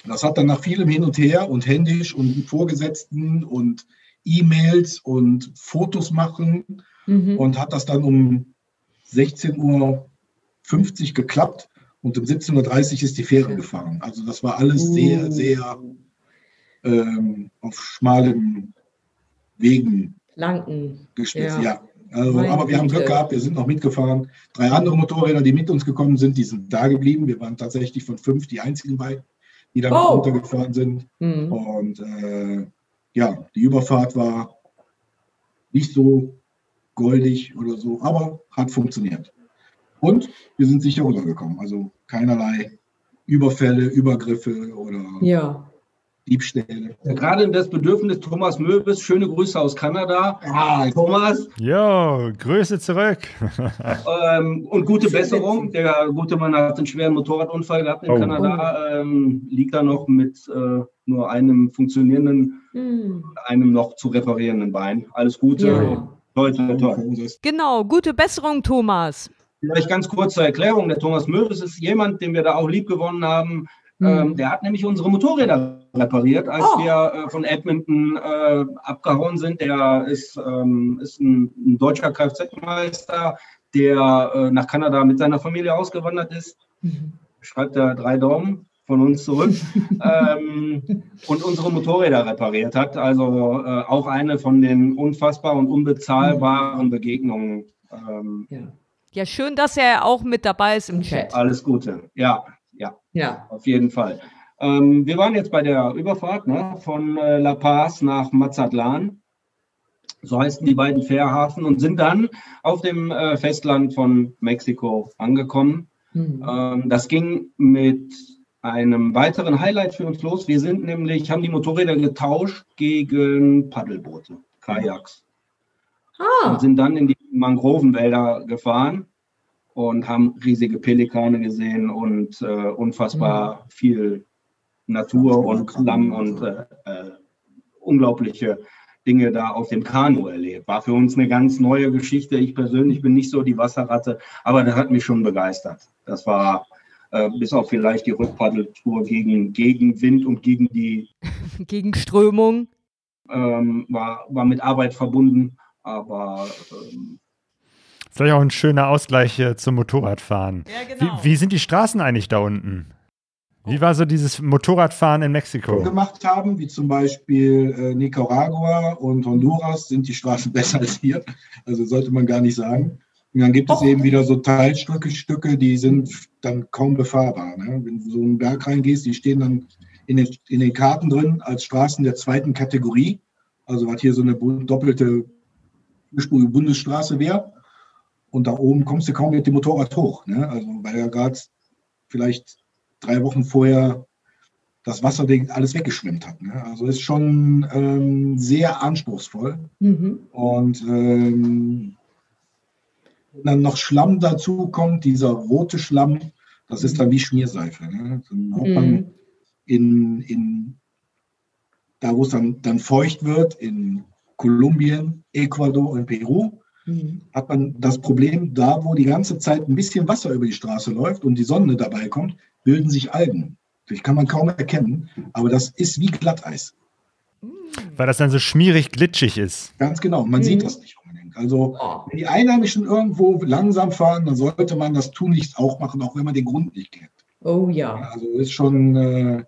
Das hat dann nach vielem Hin und Her und händisch und Vorgesetzten und E-Mails und Fotos machen Mhm. und hat das dann um 16.50 Uhr geklappt und um 17.30 Uhr ist die Fähre gefahren. Also das war alles sehr, Uh. sehr ähm, auf schmalen Wegen Lanken. geschmissen. Ja. Ja. Also, Meine aber wir haben Glück gehabt, wir sind noch mitgefahren. Drei andere Motorräder, die mit uns gekommen sind, die sind da geblieben. Wir waren tatsächlich von fünf die einzigen beiden, die dann Oh. runtergefahren sind. Mhm. Und äh, ja, die Überfahrt war nicht so goldig oder so, aber hat funktioniert. Und wir sind sicher rübergekommen. Also keinerlei Überfälle, Übergriffe oder Ja. Äh, Diebstähle. Gerade das Bedürfnis Thomas Möbis, schöne Grüße aus Kanada. Ah, Thomas, Jo, Grüße zurück. ähm, und gute Besserung. Der gute Mann hat einen schweren Motorradunfall gehabt in Oh. Kanada. Ähm, liegt da noch mit äh, nur einem funktionierenden, Mhm. einem noch zu reparierenden Bein. Alles Gute. Ja. Toi, toi, toi. Genau, gute Besserung, Thomas. Vielleicht ganz kurz zur Erklärung. Der Thomas Möwes ist jemand, den wir da auch lieb gewonnen haben. Mhm. Ähm, der hat nämlich unsere Motorräder repariert, als Oh. wir äh, von Edmonton äh, abgehauen sind. Der ist, ähm, ist ein, ein deutscher Kfz-Meister, der äh, nach Kanada mit seiner Familie ausgewandert ist. Mhm. Schreibt er drei Daumen von uns zurück. ähm, und unsere Motorräder repariert hat. Also äh, auch eine von den unfassbar und unbezahlbaren Begegnungen. Ähm, Ja. Ja, schön, dass er auch mit dabei ist im Chat. alles Gute. Ja, ja. Ja. Auf jeden Fall. Ähm, wir waren jetzt bei der Überfahrt ne, von äh, La Paz nach Mazatlan. so heißen die beiden Fährhafen, und sind dann auf dem äh, Festland von Mexiko angekommen. Mhm. Ähm, das ging mit einem weiteren Highlight für uns los. Wir sind nämlich, haben die Motorräder getauscht gegen Paddelboote, Kajaks. Ah. Und sind dann in die Mangrovenwälder gefahren und haben riesige Pelikane gesehen und äh, unfassbar mhm. viel Natur und Lamm und äh, äh, unglaubliche Dinge da auf dem Kanu erlebt. War für uns eine ganz neue Geschichte. Ich persönlich bin nicht so die Wasserratte, aber das hat mich schon begeistert. Das war äh, bis auf vielleicht die Rückpaddeltour gegen, gegen Wind und gegen die gegen Strömung. Ähm, war, war mit Arbeit verbunden, aber ähm, Vielleicht auch ein schöner Ausgleich äh, zum Motorradfahren. Ja, genau. wie, wie sind die Straßen eigentlich da unten? Wie war so dieses Motorradfahren in Mexiko? gemacht haben, wie zum Beispiel äh, Nicaragua und Honduras, sind die Straßen besser als hier. Also sollte man gar nicht sagen. Und dann gibt es oh. eben wieder so Teilstücke, Stücke, die sind dann kaum befahrbar. Ne? Wenn du so einen Berg reingehst, die stehen dann in den, in den Karten drin als Straßen der zweiten Kategorie. Also was hier so eine doppelte Bundesstraße wäre. Und da oben kommst du kaum mit dem Motorrad hoch. Ne? Also weil ja gerade vielleicht drei Wochen vorher das Wasser alles weggeschwemmt hat. Ne? Also ist schon ähm, sehr anspruchsvoll. Mhm. Und ähm, wenn dann noch Schlamm dazu kommt, dieser rote Schlamm, das ist dann wie Schmierseife. Ne? Dann haut man mhm. in, in, da wo es dann, dann feucht wird, in Kolumbien, Ecuador und Peru, mhm. hat man das Problem, da wo die ganze Zeit ein bisschen Wasser über die Straße läuft und die Sonne dabei kommt, bilden sich Algen. Das kann man kaum erkennen, aber das ist wie Glatteis. Weil das dann so schmierig glitschig ist. Ganz genau, man mhm. sieht das nicht unbedingt. Also, oh. wenn die Einheimischen irgendwo langsam fahren, dann sollte man das tunlichst auch machen, auch wenn man den Grund nicht kennt. Oh ja. Also, ist schon, äh,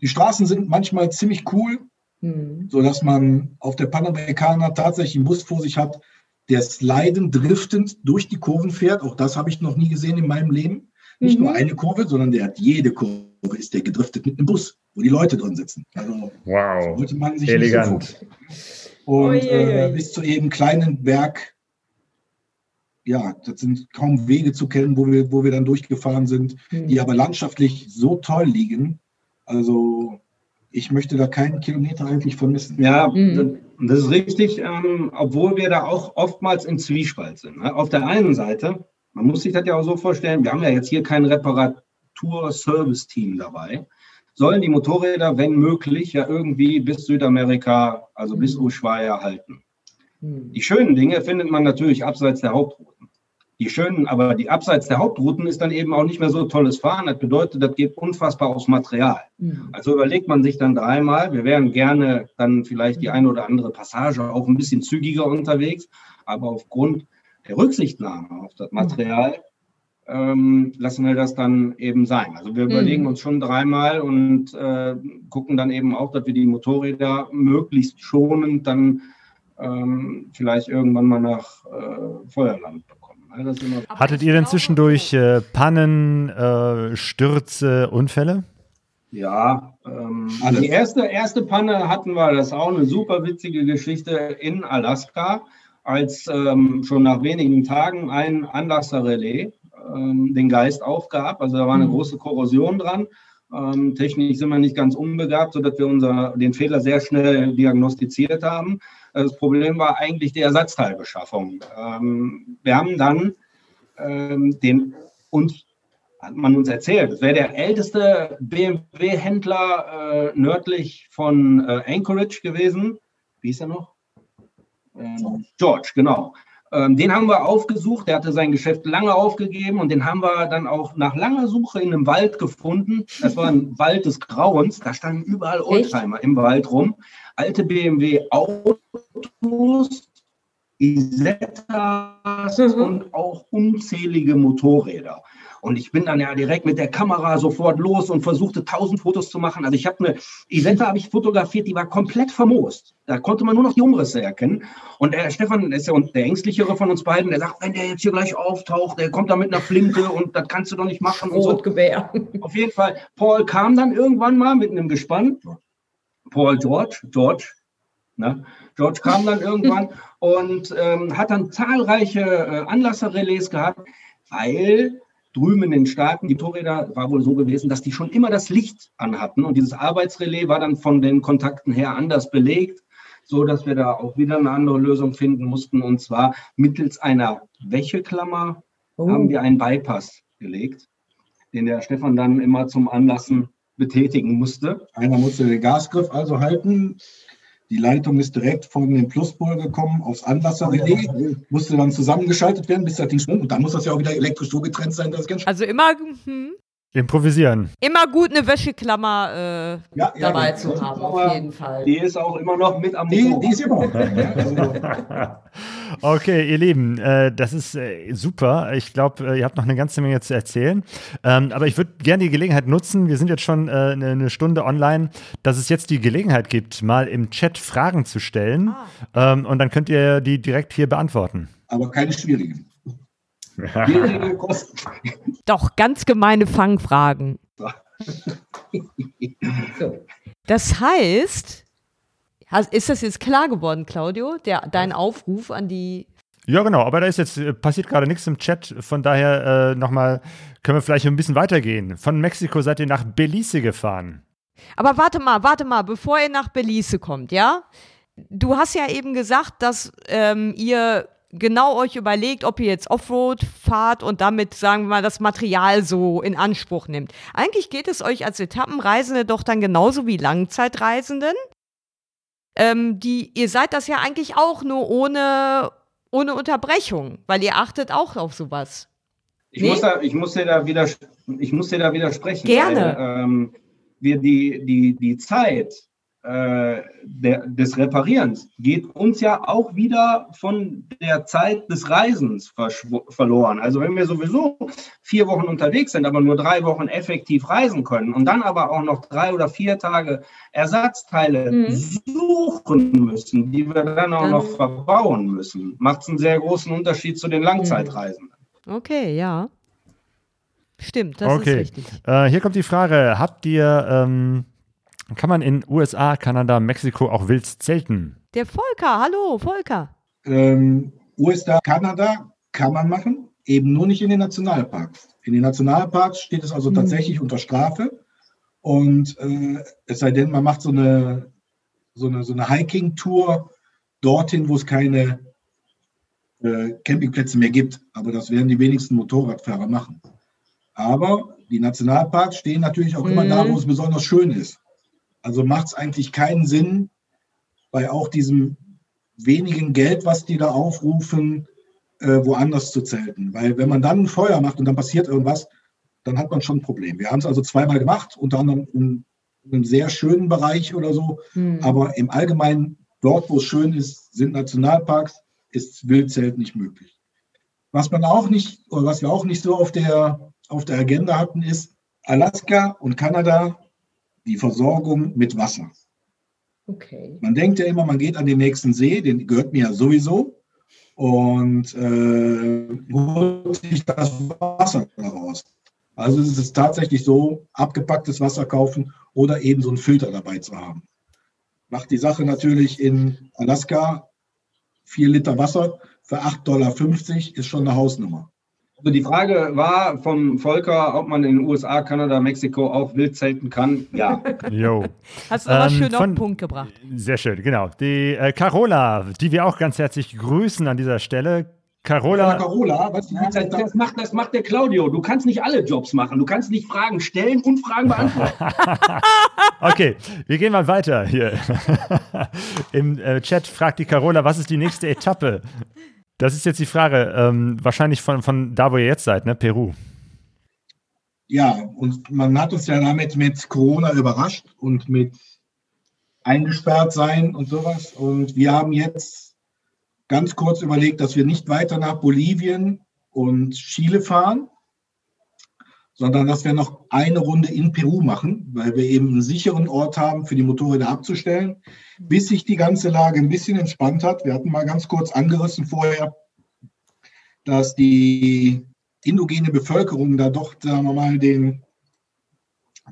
die Straßen sind manchmal ziemlich cool, mhm. sodass man auf der Panamericana tatsächlich einen Bus vor sich hat, der sliden, driftend durch die Kurven fährt. Auch das habe ich noch nie gesehen in meinem Leben. Nicht mhm. nur eine Kurve, sondern der hat jede Kurve, ist der gedriftet mit einem Bus, wo die Leute drin sitzen. Also wow. sollte man sich Elegant. So und äh, bis zu eben kleinen Berg, ja, das sind kaum Wege zu kennen, wo wir, wo wir dann durchgefahren sind, mhm. die aber landschaftlich so toll liegen. Also ich möchte da keinen Kilometer eigentlich vermissen. Ja, mhm. das ist richtig, ähm, obwohl wir da auch oftmals im Zwiespalt sind. Ne? Auf der einen Seite, man muss sich das ja auch so vorstellen, wir haben ja jetzt hier kein Reparatur-Service-Team dabei, sollen die Motorräder, wenn möglich, ja irgendwie bis Südamerika, also bis mhm. Ushuaia halten. Mhm. Die schönen Dinge findet man natürlich abseits der Hauptrouten. Die schönen, aber die abseits der Hauptrouten ist dann eben auch nicht mehr so tolles Fahren. Das bedeutet, das geht unfassbar aufs Material. Mhm. Also überlegt man sich dann dreimal, wir wären gerne dann vielleicht die eine oder andere Passage auch ein bisschen zügiger unterwegs, aber aufgrund der Rücksichtnahme auf das Material ähm, lassen wir das dann eben sein. Also wir mhm. überlegen uns schon dreimal und äh, gucken dann eben auch, dass wir die Motorräder möglichst schonend dann ähm, vielleicht irgendwann mal nach äh, Feuerland bekommen. Hattet ihr denn zwischendurch äh, Pannen, äh, Stürze, Unfälle? Ja, ähm, die erste, erste Panne hatten wir, das ist auch eine super witzige Geschichte in Alaska, als ähm, schon nach wenigen Tagen ein Anlasserrelais ähm, den Geist aufgab. Also da war eine mhm. große Korrosion dran. Ähm, technisch sind wir nicht ganz unbegabt, sodass wir unser, den Fehler sehr schnell diagnostiziert haben. Das Problem war eigentlich die Ersatzteilbeschaffung. Ähm, wir haben dann ähm, den uns hat man uns erzählt, es wäre der älteste BMW-Händler äh, nördlich von äh, Anchorage gewesen. Wie ist er noch? Ähm, George, genau. Ähm, den haben wir aufgesucht, der hatte sein Geschäft lange aufgegeben und den haben wir dann auch nach langer Suche in einem Wald gefunden. Das war ein Wald des Grauens, da standen überall Oldtimer im Wald rum. Alte BMW Autos, Isettas mhm. und auch unzählige Motorräder. Und ich bin dann ja direkt mit der Kamera sofort los und versuchte tausend Fotos zu machen. Also ich habe eine Isetta habe ich fotografiert, die war komplett vermoost. Da konnte man nur noch die Umrisse erkennen. Und der Stefan ist ja der ängstlichere von uns beiden, der sagt, wenn der jetzt hier gleich auftaucht, der kommt da mit einer Flinte und das kannst du doch nicht machen. Und so. Auf jeden Fall, Paul kam dann irgendwann mal mit einem Gespann. Paul George, George, ne? George kam dann irgendwann und ähm, hat dann zahlreiche äh, Anlasserrelais gehabt, weil drüben in den Staaten, die Motorräder war wohl so gewesen, dass die schon immer das Licht anhatten und dieses Arbeitsrelais war dann von den Kontakten her anders belegt, so dass wir da auch wieder eine andere Lösung finden mussten und zwar mittels einer Wäscheklammer Oh. haben wir einen Bypass gelegt, den der Stefan dann immer zum Anlassen betätigen musste. Einer musste den Gasgriff also halten. Die Leitung ist direkt von dem Pluspol gekommen aufs Anlasserrelais, musste dann zusammengeschaltet werden, bis das Ding schwung. Und dann muss das ja auch wieder elektrisch so getrennt sein, dass es ganz Also immer, hm, Improvisieren. immer gut eine Wäscheklammer. Äh, ja, ja, dabei zu haben, auf jeden Fall. Die ist auch immer noch mit am Die, die ist immer noch. Also, Okay, ihr Lieben, äh, das ist äh, super. Ich glaube, äh, ihr habt noch eine ganze Menge zu erzählen. Ähm, aber ich würde gerne die Gelegenheit nutzen, wir sind jetzt schon äh, eine, eine Stunde online, dass es jetzt die Gelegenheit gibt, mal im Chat Fragen zu stellen. Ähm, und dann könnt ihr die direkt hier beantworten. aber keine schwierigen. Doch, ganz gemeine Fangfragen. So. Das heißt, ist das jetzt klar geworden, Claudio, der, dein Aufruf an die. Ja, genau, aber da ist jetzt äh, passiert gerade nichts im Chat. Von daher äh, nochmal, können wir vielleicht ein bisschen weitergehen. Von Mexiko seid ihr nach Belize gefahren. Aber warte mal, warte mal, bevor ihr nach Belize kommt, ja? Du hast ja eben gesagt, dass ähm, ihr genau euch überlegt, ob ihr jetzt Offroad fahrt und damit, sagen wir mal, das Material so in Anspruch nimmt. Eigentlich geht es euch als Etappenreisende doch dann genauso wie Langzeitreisenden. Ähm, die, ihr seid das ja eigentlich auch nur ohne, ohne Unterbrechung, weil ihr achtet auch auf sowas. Ich, Nee? muss da, ich, muss dir da widers ich muss dir da widersprechen. Gerne. Weil, ähm, wir die, die, die Zeit äh, der, des Reparierens geht uns ja auch wieder von der Zeit des Reisens verloren. Also wenn wir sowieso vier Wochen unterwegs sind, aber nur drei Wochen effektiv reisen können und dann aber auch noch drei oder vier Tage Ersatzteile Mhm. suchen müssen, die wir dann auch Dann- noch verbauen müssen, macht es einen sehr großen Unterschied zu den Langzeitreisen. Okay, ja. Stimmt, das okay. ist richtig. Äh, hier kommt die Frage: Habt ihr, ähm, kann man in USA, Kanada, Mexiko auch wild zelten? Der Volker, hallo, Volker. Ähm, USA, Kanada kann man machen, eben nur nicht in den Nationalparks. In den Nationalparks steht es also tatsächlich unter Strafe. Und äh, es sei denn, man macht so eine, so eine, so eine Hiking-Tour dorthin, wo es keine äh, Campingplätze mehr gibt. Aber das werden die wenigsten Motorradfahrer machen. Aber die Nationalparks stehen natürlich auch immer Mhm. da, wo es besonders schön ist. Also macht es eigentlich keinen Sinn, bei auch diesem wenigen Geld, was die da aufrufen, äh, woanders zu zelten. Weil wenn man dann ein Feuer macht und dann passiert irgendwas, dann hat man schon ein Problem. Wir haben es also zweimal gemacht, unter anderem in, in einem sehr schönen Bereich oder so. Hm. Aber im Allgemeinen, dort, wo es schön ist, sind Nationalparks, ist Wildzelt nicht möglich. Was man auch nicht, oder was wir auch nicht so auf der, auf der Agenda hatten, ist Alaska und Kanada, die Versorgung mit Wasser. Okay. Man denkt ja immer, man geht an den nächsten See, den gehört mir ja sowieso, und äh, holt sich das Wasser daraus. Also es ist tatsächlich so, abgepacktes Wasser kaufen oder eben so einen Filter dabei zu haben. Macht die Sache natürlich in Alaska, vier Liter Wasser für 8,50 Dollar ist schon eine Hausnummer. Also die Frage war vom Volker, ob man in den USA, Kanada, Mexiko auch wild zelten kann. Ja. Jo. Hast du aber Ähm, schön auf den Punkt gebracht. Sehr schön, genau. Die äh, Carola, die wir auch ganz herzlich grüßen an dieser Stelle. Carola, Carola, Carola was das, macht, das macht der Claudio. Du kannst nicht alle Jobs machen. Du kannst nicht Fragen stellen und Fragen beantworten. okay, wir gehen mal weiter hier. Im äh, Chat fragt die Carola, was ist die nächste Etappe? Das ist jetzt die Frage, ähm, wahrscheinlich von, von da, wo ihr jetzt seid, ne? Peru. Ja, und man hat uns ja damit mit Corona überrascht und mit eingesperrt sein und sowas. Und wir haben jetzt ganz kurz überlegt, dass wir nicht weiter nach Bolivien und Chile fahren, sondern dass wir noch eine Runde in Peru machen, weil wir eben einen sicheren Ort haben, für die Motorräder abzustellen, bis sich die ganze Lage ein bisschen entspannt hat. Wir hatten mal ganz kurz angerissen vorher, dass die indogene Bevölkerung da doch, sagen wir mal, den,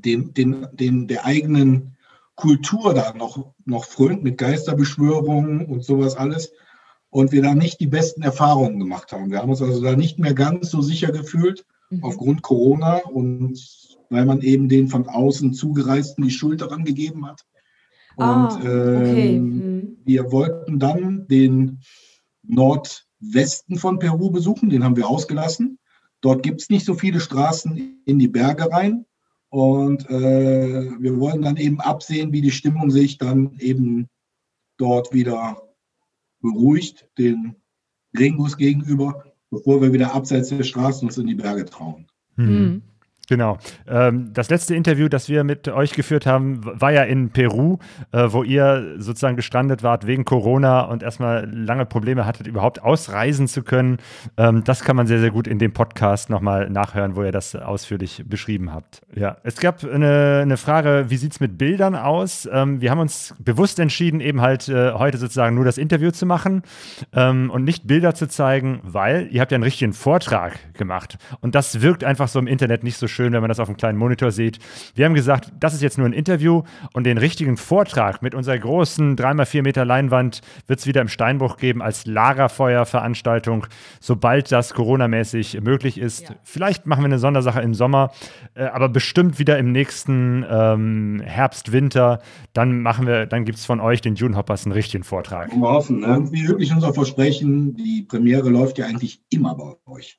den, den, den, der eigenen Kultur da noch, noch frönt mit Geisterbeschwörungen und sowas alles. Und wir da nicht die besten Erfahrungen gemacht haben. Wir haben uns also da nicht mehr ganz so sicher gefühlt mhm. aufgrund Corona und weil man eben den von außen Zugereisten die Schuld daran gegeben hat. Und ah, okay. mhm. wir wollten dann den Nordwesten von Peru besuchen, den haben wir ausgelassen. Dort gibt es nicht so viele Straßen in die Berge rein. Und äh, wir wollen dann eben absehen, wie die Stimmung sich dann eben dort wieder beruhigt, den Regenguss gegenüber, bevor wir wieder abseits der Straßen uns in die Berge trauen. Mhm. Genau. Ähm, das letzte Interview, das wir mit euch geführt haben, war ja in Peru, äh, wo ihr sozusagen gestrandet wart wegen Corona und erstmal lange Probleme hattet, überhaupt ausreisen zu können. Ähm, das kann man sehr, sehr gut in dem Podcast nochmal nachhören, wo ihr das ausführlich beschrieben habt. Ja, es gab eine, eine Frage, wie sieht es mit Bildern aus? Ähm, wir haben uns bewusst entschieden, eben halt äh, heute sozusagen nur das Interview zu machen und nicht Bilder zu zeigen, weil ihr habt ja einen richtigen Vortrag gemacht und das wirkt einfach so im Internet nicht so schön schön, wenn man das auf einem kleinen Monitor sieht. Wir haben gesagt, das ist jetzt nur ein Interview und den richtigen Vortrag mit unserer großen 3x4 Meter Leinwand wird es wieder im Steinbruch geben als Lagerfeuerveranstaltung, sobald das coronamäßig möglich ist. Ja. Vielleicht machen wir eine Sondersache im Sommer, äh, aber bestimmt wieder im nächsten ähm, Herbst, Winter. Dann machen wir, dann gibt es von euch, den June Hoppers, einen richtigen Vortrag. Wir hoffen, ne? wie wirklich unser Versprechen, die Premiere läuft ja eigentlich immer bei euch.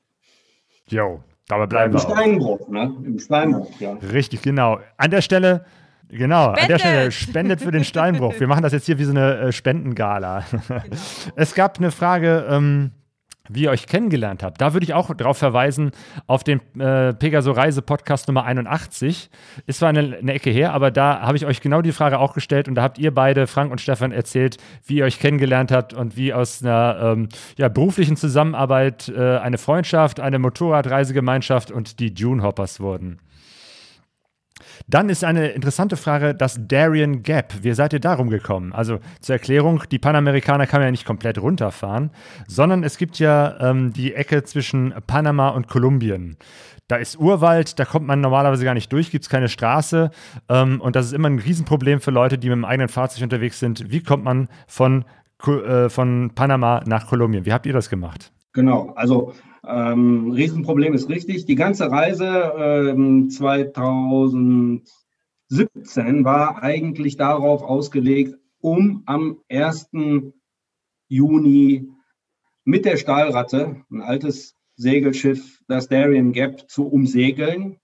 Jo, Dabei bleiben Im wir Steinbruch, ne? Im Steinbruch, ja. Richtig, genau. An der Stelle, genau, spendet. an der Stelle spendet für den Steinbruch. Wir machen das jetzt hier wie so eine äh, Spendengala. Genau. Es gab eine Frage, ähm, wie ihr euch kennengelernt habt. Da würde ich auch darauf verweisen, auf den äh, Pegaso Reise Podcast Nummer 81. Ist zwar eine, eine Ecke her, aber da habe ich euch genau die Frage auch gestellt und da habt ihr beide, Frank und Stefan, erzählt, wie ihr euch kennengelernt habt und wie aus einer ähm, ja, beruflichen Zusammenarbeit äh, eine Freundschaft, eine Motorradreisegemeinschaft und die Dune Hoppers wurden. Dann ist eine interessante Frage das Darien Gap. Wie seid ihr darum gekommen? Also zur Erklärung, die Panamerikaner kann man ja nicht komplett runterfahren, sondern es gibt ja ähm, die Ecke zwischen Panama und Kolumbien. Da ist Urwald, da kommt man normalerweise gar nicht durch, gibt es keine Straße. Ähm, und das ist immer ein Riesenproblem für Leute, die mit dem eigenen Fahrzeug unterwegs sind. Wie kommt man von, äh, von Panama nach Kolumbien? Wie habt ihr das gemacht? Genau, also ähm, Riesenproblem ist richtig. Die ganze Reise ähm, 2017 war eigentlich darauf ausgelegt, um am 1. Juni mit der Stahlratte, ein altes Segelschiff, das Darien Gap, zu umsegeln.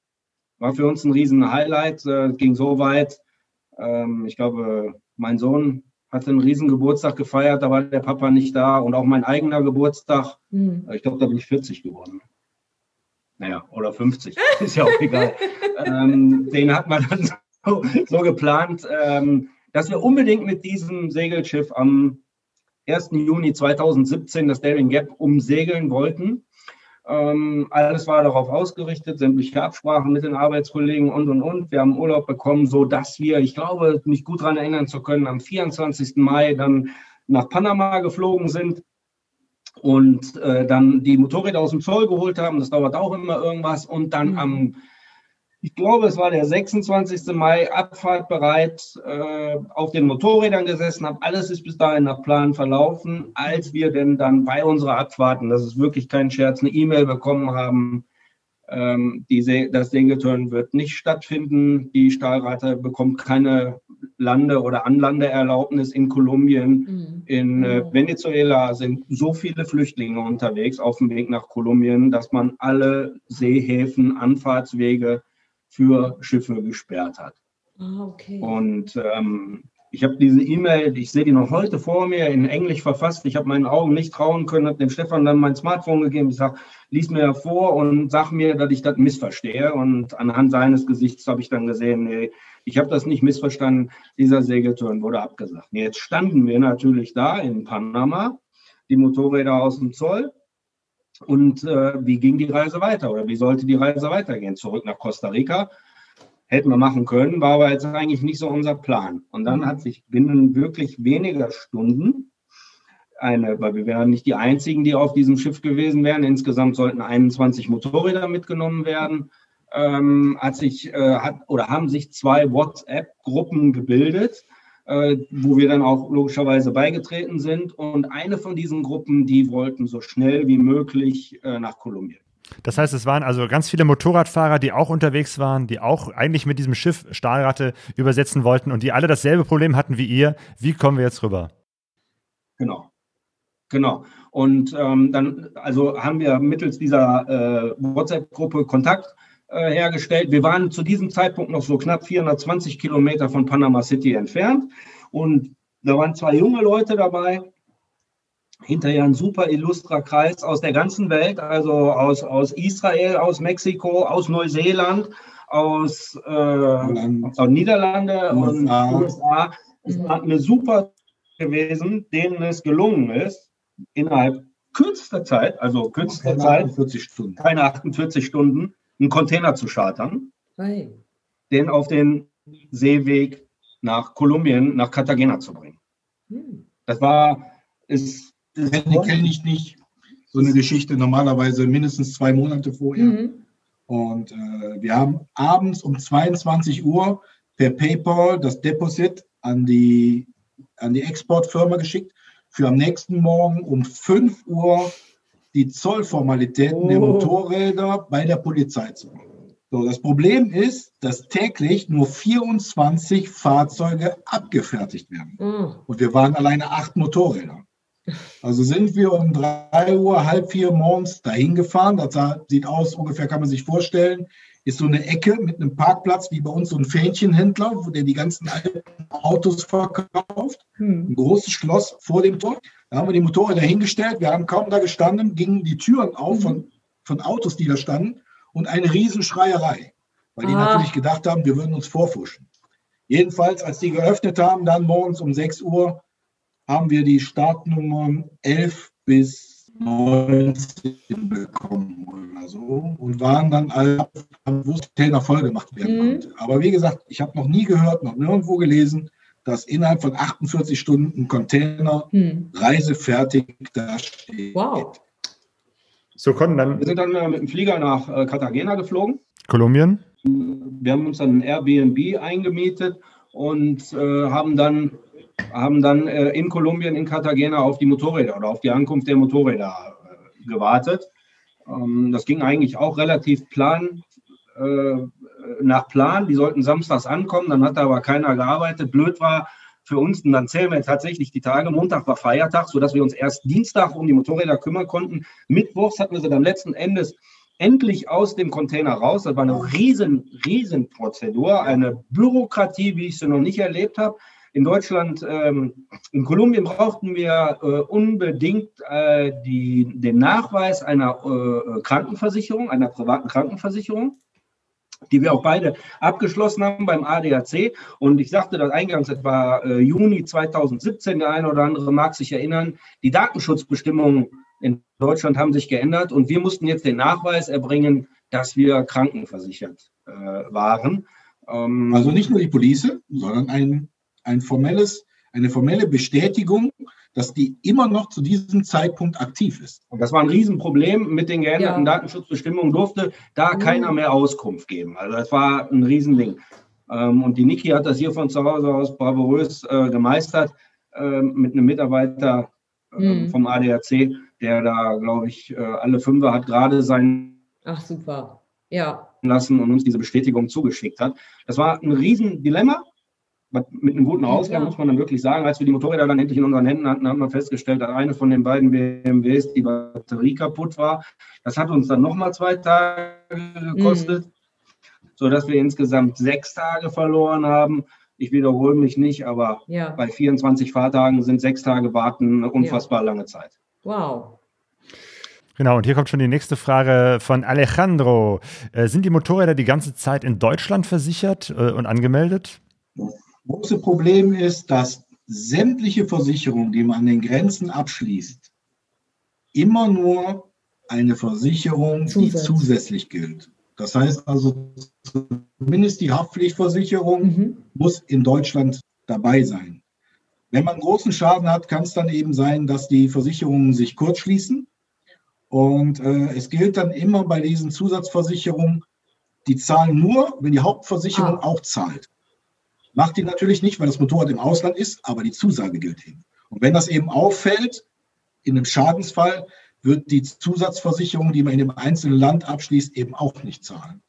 War für uns ein riesen Highlight. Äh, ging so weit. Ähm, ich glaube, mein Sohn hatte einen riesen Geburtstag gefeiert, da war der Papa nicht da und auch mein eigener Geburtstag, mhm. ich glaube, da bin ich 40 geworden. Naja, oder 50, ist ja auch egal. ähm, den hat man dann so, so geplant, ähm, dass wir unbedingt mit diesem Segelschiff am 1. Juni 2017 das Daring Gap umsegeln wollten. Ähm, alles war darauf ausgerichtet, sämtliche Absprachen mit den Arbeitskollegen und und und. Wir haben Urlaub bekommen, so dass wir, ich glaube, mich gut daran erinnern zu können, am 24. Mai dann nach Panama geflogen sind und äh, dann die Motorräder aus dem Zoll geholt haben. Das dauert auch immer irgendwas. Und dann mhm. am ich glaube, es war der 26. Mai, Abfahrt bereit, äh, auf den Motorrädern gesessen, habe alles ist bis dahin nach Plan verlaufen, als wir denn dann bei unserer Abfahrt, und das ist wirklich kein Scherz, eine E-Mail bekommen haben, ähm, die, das Segelturn wird nicht stattfinden, die Stahlreiter bekommt keine Lande- oder Anlandeerlaubnis in Kolumbien. Mhm. In äh, mhm. Venezuela sind so viele Flüchtlinge unterwegs auf dem Weg nach Kolumbien, dass man alle Seehäfen, Anfahrtswege, für Schiffe gesperrt hat. Ah, okay. Und ähm, ich habe diese E-Mail, ich sehe die noch heute vor mir, in Englisch verfasst. Ich habe meinen Augen nicht trauen können, habe dem Stefan dann mein Smartphone gegeben. Ich sage, lies mir vor und sag mir, dass ich das missverstehe. Und anhand seines Gesichts habe ich dann gesehen, nee, ich habe das nicht missverstanden. Dieser Segelturn wurde abgesagt. Jetzt standen wir natürlich da in Panama, die Motorräder aus dem Zoll. Und äh, wie ging die Reise weiter oder wie sollte die Reise weitergehen? Zurück nach Costa Rica hätten wir machen können, war aber jetzt eigentlich nicht so unser Plan. Und dann hat sich binnen wirklich weniger Stunden eine, weil wir wären nicht die einzigen, die auf diesem Schiff gewesen wären. Insgesamt sollten 21 Motorräder mitgenommen werden. ähm, hat sich äh, hat oder haben sich zwei WhatsApp-Gruppen gebildet, äh, wo wir dann auch logischerweise beigetreten sind. Und eine von diesen Gruppen, die wollten so schnell wie möglich äh, nach Kolumbien. Das heißt, es waren also ganz viele Motorradfahrer, die auch unterwegs waren, die auch eigentlich mit diesem Schiff Stahlratte übersetzen wollten und die alle dasselbe Problem hatten wie ihr. Wie kommen wir jetzt rüber? Genau. Genau. Und ähm, dann, also haben wir mittels dieser äh, WhatsApp-Gruppe Kontakt hergestellt. Wir waren zu diesem Zeitpunkt noch so knapp 420 Kilometer von Panama City entfernt. Und da waren zwei junge Leute dabei, hinterher ein super illustrer Kreis aus der ganzen Welt, also aus, aus Israel, aus Mexiko, aus Neuseeland, aus, äh, aus Niederlande und USA. Es war eine super gewesen, denen es gelungen ist, innerhalb kürzester Zeit, also kürzester keine Zeit, 48 Stunden. keine 48 Stunden, einen Container zu chartern, hey. den auf den Seeweg nach Kolumbien, nach Cartagena zu bringen. Hm. Das war, ist Kenne kenn ich nicht. So eine Geschichte normalerweise mindestens zwei Monate vorher. Mhm. Und äh, wir haben abends um 22 Uhr per PayPal das Deposit an die, an die Exportfirma geschickt, für am nächsten Morgen um 5 Uhr die Zollformalitäten oh. der Motorräder bei der Polizei zu machen. So, das Problem ist, dass täglich nur 24 Fahrzeuge abgefertigt werden. Mhm. Und wir waren alleine acht Motorräder. Also sind wir um drei Uhr, halb vier morgens dahin gefahren. Das sieht aus, ungefähr kann man sich vorstellen, ist so eine Ecke mit einem Parkplatz, wie bei uns so ein Fähnchenhändler, wo der die ganzen alten Autos verkauft. Hm. Ein großes Schloss vor dem Tor. Da haben wir die Motorräder hingestellt. Wir haben kaum da gestanden, gingen die Türen auf mhm. von, von Autos, die da standen und eine Riesenschreierei, weil die ah. natürlich gedacht haben, wir würden uns vorfuschen. Jedenfalls, als die geöffnet haben, dann morgens um 6 Uhr, haben wir die Startnummern 11 bis 19 bekommen oder so und waren dann alle, wo Container voll gemacht werden mhm. konnte. Aber wie gesagt, ich habe noch nie gehört, noch nirgendwo gelesen, dass innerhalb von 48 Stunden ein Container mhm. reisefertig da steht. Wow. So konnten dann. Wir sind dann äh, mit dem Flieger nach äh, Cartagena geflogen. Kolumbien. Wir haben uns dann ein Airbnb eingemietet und äh, haben dann haben dann äh, in Kolumbien, in Cartagena auf die Motorräder oder auf die Ankunft der Motorräder äh, gewartet. Ähm, das ging eigentlich auch relativ plan, äh, nach Plan. Die sollten samstags ankommen, dann hat da aber keiner gearbeitet. Blöd war für uns, und dann zählen wir tatsächlich die Tage. Montag war Feiertag, sodass wir uns erst Dienstag um die Motorräder kümmern konnten. Mittwochs hatten wir sie dann letzten Endes endlich aus dem Container raus. Das war eine riesen, riesen Prozedur, eine Bürokratie, wie ich sie noch nicht erlebt habe in Deutschland, ähm, in Kolumbien brauchten wir äh, unbedingt äh, die, den Nachweis einer äh, Krankenversicherung, einer privaten Krankenversicherung die wir auch beide abgeschlossen haben beim ADAC. Und ich sagte das eingangs, etwa äh, Juni 2017, der eine oder andere mag sich erinnern, die Datenschutzbestimmungen in Deutschland haben sich geändert und wir mussten jetzt den Nachweis erbringen, dass wir krankenversichert äh, waren. Ähm, also nicht nur die Police, sondern ein ein formelles, eine formelle Bestätigung, dass die immer noch zu diesem Zeitpunkt aktiv ist. Und das war ein Riesenproblem. Mit den geänderten ja. Datenschutzbestimmungen durfte da mhm. keiner mehr Auskunft geben. Also das war ein Riesending. Ähm, und die Niki hat das hier von zu Hause aus bravourös äh, gemeistert ähm, mit einem Mitarbeiter ähm, mhm. vom ADAC, der da, glaube ich, äh, alle Fünfer hat gerade sein. Ach, super. Ja. Lassen und uns diese Bestätigung zugeschickt hat. Das war ein Riesendilemma mit einem guten Ausgang, ja. muss man dann wirklich sagen. Als wir die Motorräder dann endlich in unseren Händen hatten, haben wir festgestellt, dass eine von den beiden BMWs die Batterie kaputt war. Das hat uns dann nochmal zwei Tage gekostet, mhm. sodass wir insgesamt sechs Tage verloren haben. Ich wiederhole mich nicht, aber ja. bei 24 Fahrtagen sind sechs Tage Warten eine unfassbar ja. lange Zeit. Wow. Genau, und hier kommt schon die nächste Frage von Alejandro. Äh, sind die Motorräder die ganze Zeit in Deutschland versichert äh, und angemeldet? Große Problem ist, dass sämtliche Versicherungen, die man an den Grenzen abschließt, immer nur eine Versicherung, die zusätzlich gilt. Das heißt also, zumindest die Haftpflichtversicherung mhm. muss in Deutschland dabei sein. Wenn man großen Schaden hat, kann es dann eben sein, dass die Versicherungen sich kurzschließen. Und äh, es gilt dann immer bei diesen Zusatzversicherungen, die zahlen nur, wenn die Hauptversicherung Ah. auch zahlt. Macht die natürlich nicht, weil das Motorrad im Ausland ist, aber die Zusage gilt eben. Und wenn das eben auffällt, in einem Schadensfall, wird die Zusatzversicherung, die man in dem einzelnen Land abschließt, eben auch nicht zahlen.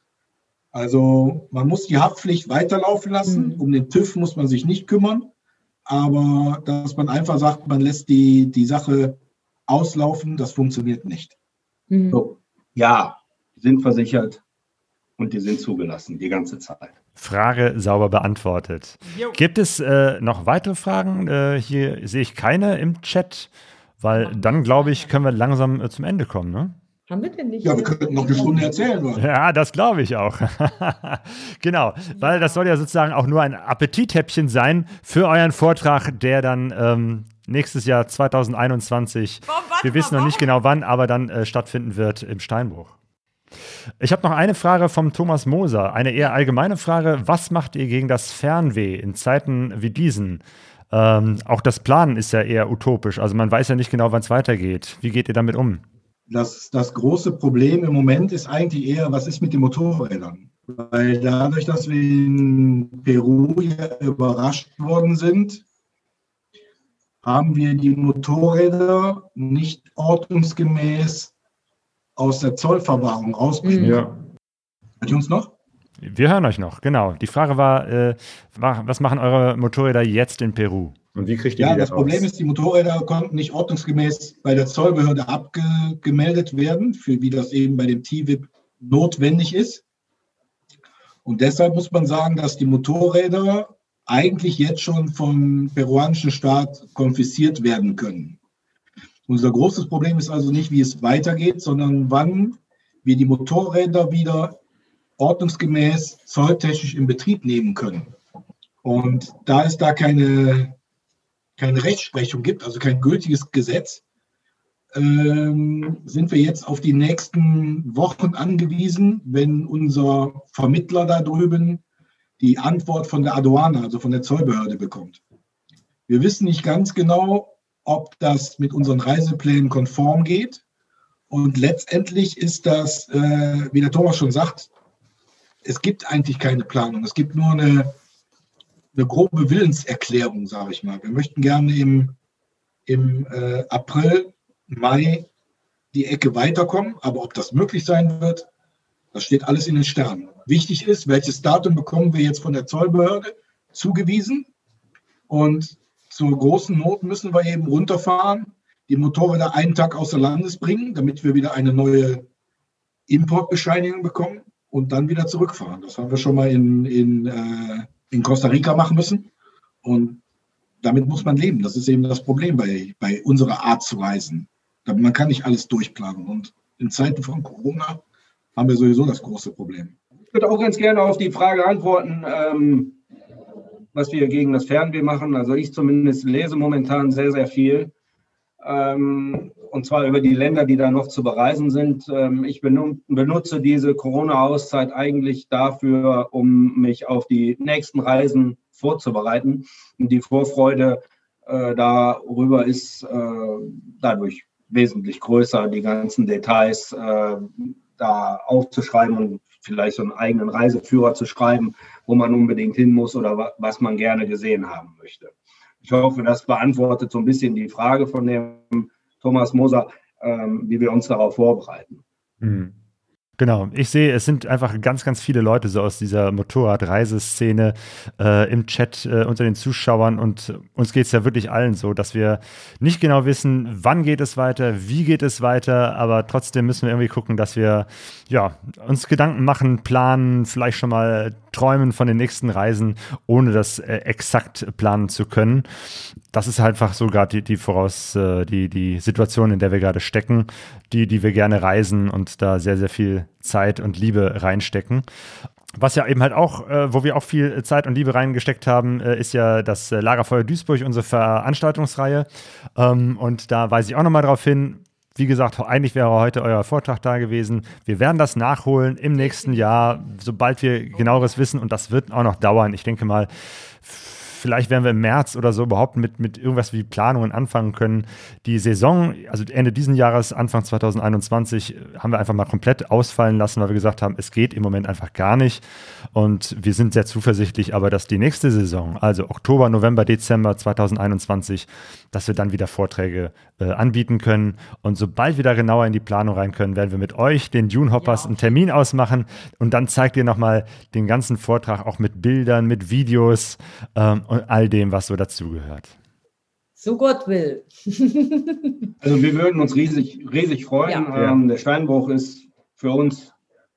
Also man muss die Haftpflicht weiterlaufen lassen. Mhm. Um den TÜV muss man sich nicht kümmern. Aber dass man einfach sagt, man lässt die, die Sache auslaufen, das funktioniert nicht. Mhm. So, ja, die sind versichert und die sind zugelassen die ganze Zeit. Frage sauber beantwortet. Jo. Gibt es äh, noch weitere Fragen? Äh, hier sehe ich keine im Chat, weil dann glaube ich, können wir langsam äh, zum Ende kommen. Ne? Haben wir denn nicht? Ja, wir könnten noch eine Stunde erzählen. Oder? Ja, das glaube ich auch. genau, weil das soll ja sozusagen auch nur ein Appetithäppchen sein für euren Vortrag, der dann ähm, nächstes Jahr 2021, Warum, warte wir wissen noch nicht genau wann, aber dann äh, stattfinden wird im Steinbruch. Ich habe noch eine Frage vom Thomas Moser, eine eher allgemeine Frage. Was macht ihr gegen das Fernweh in Zeiten wie diesen? Ähm, auch das Planen ist ja eher utopisch, also man weiß ja nicht genau, wann es weitergeht. Wie geht ihr damit um? Das, das große Problem im Moment ist eigentlich eher, was ist mit den Motorrädern? Weil dadurch, dass wir in Peru überrascht worden sind, haben wir die Motorräder nicht ordnungsgemäß aus der Zollverwahrung rausbringen. Mhm. Ja. Hört ihr uns noch? Wir hören euch noch, genau. Die Frage war, äh, wa- was machen eure Motorräder jetzt in Peru? Und wie kriegt ihr Ja, die das raus? Problem ist, die Motorräder konnten nicht ordnungsgemäß bei der Zollbehörde abgemeldet werden, für wie das eben bei dem TWIP notwendig ist. Und deshalb muss man sagen, dass die Motorräder eigentlich jetzt schon vom peruanischen Staat konfisziert werden können. Unser großes Problem ist also nicht, wie es weitergeht, sondern wann wir die Motorräder wieder ordnungsgemäß zolltechnisch in Betrieb nehmen können. Und da es da keine, keine Rechtsprechung gibt, also kein gültiges Gesetz, ähm, sind wir jetzt auf die nächsten Wochen angewiesen, wenn unser Vermittler da drüben die Antwort von der Aduana, also von der Zollbehörde bekommt. Wir wissen nicht ganz genau, ob das mit unseren Reiseplänen konform geht. Und letztendlich ist das, äh, wie der Thomas schon sagt, es gibt eigentlich keine Planung. Es gibt nur eine, eine grobe Willenserklärung, sage ich mal. Wir möchten gerne im, im äh, April, Mai die Ecke weiterkommen, aber ob das möglich sein wird, das steht alles in den Sternen. Wichtig ist, welches Datum bekommen wir jetzt von der Zollbehörde zugewiesen und zur großen Not müssen wir eben runterfahren, die Motorräder einen Tag außer Landes bringen, damit wir wieder eine neue Importbescheinigung bekommen und dann wieder zurückfahren. Das haben wir schon mal in, in, äh, in Costa Rica machen müssen. Und damit muss man leben. Das ist eben das Problem bei, bei unserer Art zu reisen. Man kann nicht alles durchplanen. Und in Zeiten von Corona haben wir sowieso das große Problem. Ich würde auch ganz gerne auf die Frage antworten, ähm, was wir gegen das Fernweh machen. Also ich zumindest lese momentan sehr, sehr viel. Ähm, und zwar über die Länder, die da noch zu bereisen sind. Ähm, ich benu- benutze diese Corona-Auszeit eigentlich dafür, um mich auf die nächsten Reisen vorzubereiten. Und die Vorfreude äh, darüber ist äh, dadurch wesentlich größer, die ganzen Details äh, da aufzuschreiben und vielleicht so einen eigenen Reiseführer zu schreiben, wo man unbedingt hin muss oder wa was man gerne gesehen haben möchte. Ich hoffe, das beantwortet so ein bisschen die Frage von dem Thomas Moser, ähm, wie wir uns darauf vorbereiten. Hm. Genau, ich sehe, es sind einfach ganz, ganz viele Leute so aus dieser Motorradreiseszene äh, im Chat äh, unter den Zuschauern. Und uns geht es ja wirklich allen so, dass wir nicht genau wissen, wann geht es weiter, wie geht es weiter, aber trotzdem müssen wir irgendwie gucken, dass wir ja, uns Gedanken machen, planen, vielleicht schon mal träumen von den nächsten Reisen, ohne das äh, exakt planen zu können. Das ist halt einfach so gerade die, die Voraus, äh, die, die Situation, in der wir gerade stecken, die, die wir gerne reisen und da sehr, sehr viel Zeit und Liebe reinstecken. Was ja eben halt auch, äh, wo wir auch viel Zeit und Liebe reingesteckt haben, äh, ist ja das äh, Lagerfeuer Duisburg, unsere Veranstaltungsreihe. Ähm, und da weise ich auch nochmal darauf hin, wie gesagt, eigentlich wäre heute euer Vortrag da gewesen. Wir werden das nachholen im nächsten Jahr, sobald wir genaueres wissen. Und das wird auch noch dauern. Ich denke mal, vielleicht werden wir im März oder so überhaupt mit, mit irgendwas wie Planungen anfangen können. Die Saison, also Ende diesen Jahres, Anfang 2021, haben wir einfach mal komplett ausfallen lassen, weil wir gesagt haben, es geht im Moment einfach gar nicht. Und wir sind sehr zuversichtlich, aber dass die nächste Saison, also Oktober, November, Dezember 2021, dass wir dann wieder Vorträge äh, anbieten können. Und sobald wir da genauer in die Planung rein können, werden wir mit euch, den Dune Hoppers, ja. einen Termin ausmachen und dann zeigt ihr nochmal den ganzen Vortrag auch mit Bildern, mit Videos ähm, und all dem, was so dazugehört. So Gott will. also wir würden uns riesig, riesig freuen. Ja. Ähm, der Steinbruch ist für uns,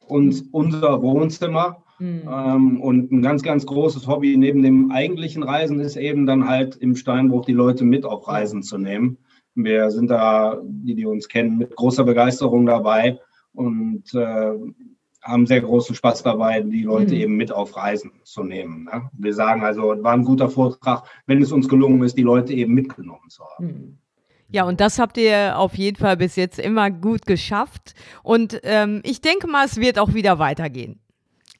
uns unser Wohnzimmer. Mhm. Ähm, und ein ganz, ganz großes Hobby neben dem eigentlichen Reisen ist eben dann halt im Steinbruch die Leute mit auf Reisen zu nehmen. Wir sind da, die, die uns kennen, mit großer Begeisterung dabei und äh, haben sehr großen Spaß dabei, die Leute mhm. eben mit auf Reisen zu nehmen. Ne? Wir sagen also, war ein guter Vortrag, wenn es uns gelungen ist, die Leute eben mitgenommen zu haben. Mhm. Ja, und das habt ihr auf jeden Fall bis jetzt immer gut geschafft. Und ähm, ich denke mal, es wird auch wieder weitergehen.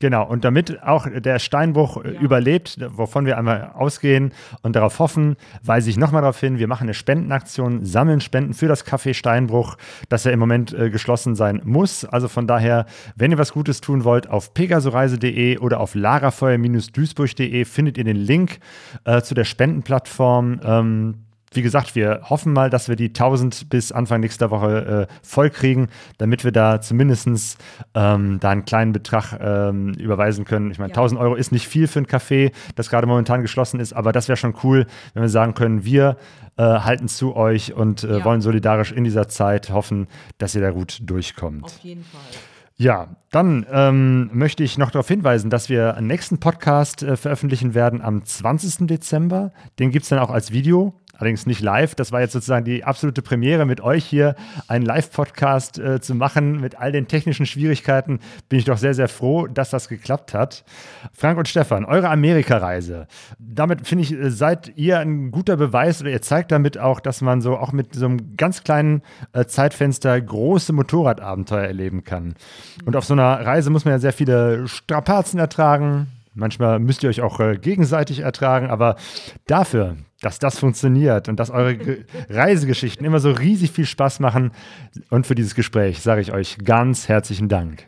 Genau, und damit auch der Steinbruch äh, ja. überlebt, wovon wir einmal ausgehen und darauf hoffen, weise ich nochmal darauf hin, wir machen eine Spendenaktion, sammeln Spenden für das Café Steinbruch, das ja im Moment äh, geschlossen sein muss. Also von daher, wenn ihr was Gutes tun wollt, auf pegasoreise.de oder auf lagerfeuer-duisburg.de findet ihr den Link äh, zu der Spendenplattform. Ähm, wie gesagt, wir hoffen mal, dass wir die 1000 bis Anfang nächster Woche äh, voll kriegen, damit wir da zumindest ähm, da einen kleinen Betrag ähm, überweisen können. Ich meine, ja. 1000 Euro ist nicht viel für ein Café, das gerade momentan geschlossen ist, aber das wäre schon cool, wenn wir sagen können, wir äh, halten zu euch und äh, ja. wollen solidarisch in dieser Zeit hoffen, dass ihr da gut durchkommt. Auf jeden Fall. Ja, dann ähm, möchte ich noch darauf hinweisen, dass wir einen nächsten Podcast äh, veröffentlichen werden am 20. Dezember. Den gibt es dann auch als Video allerdings nicht live. Das war jetzt sozusagen die absolute Premiere mit euch hier, einen Live-Podcast äh, zu machen mit all den technischen Schwierigkeiten. Bin ich doch sehr, sehr froh, dass das geklappt hat. Frank und Stefan, eure Amerikareise. Damit finde ich, äh, seid ihr ein guter Beweis oder ihr zeigt damit auch, dass man so auch mit so einem ganz kleinen äh, Zeitfenster große Motorradabenteuer erleben kann. Und auf so einer Reise muss man ja sehr viele Strapazen ertragen, Manchmal müsst ihr euch auch äh, gegenseitig ertragen, aber dafür, dass das funktioniert und dass eure Ge Reisegeschichten immer so riesig viel Spaß machen und für dieses Gespräch sage ich euch ganz herzlichen Dank.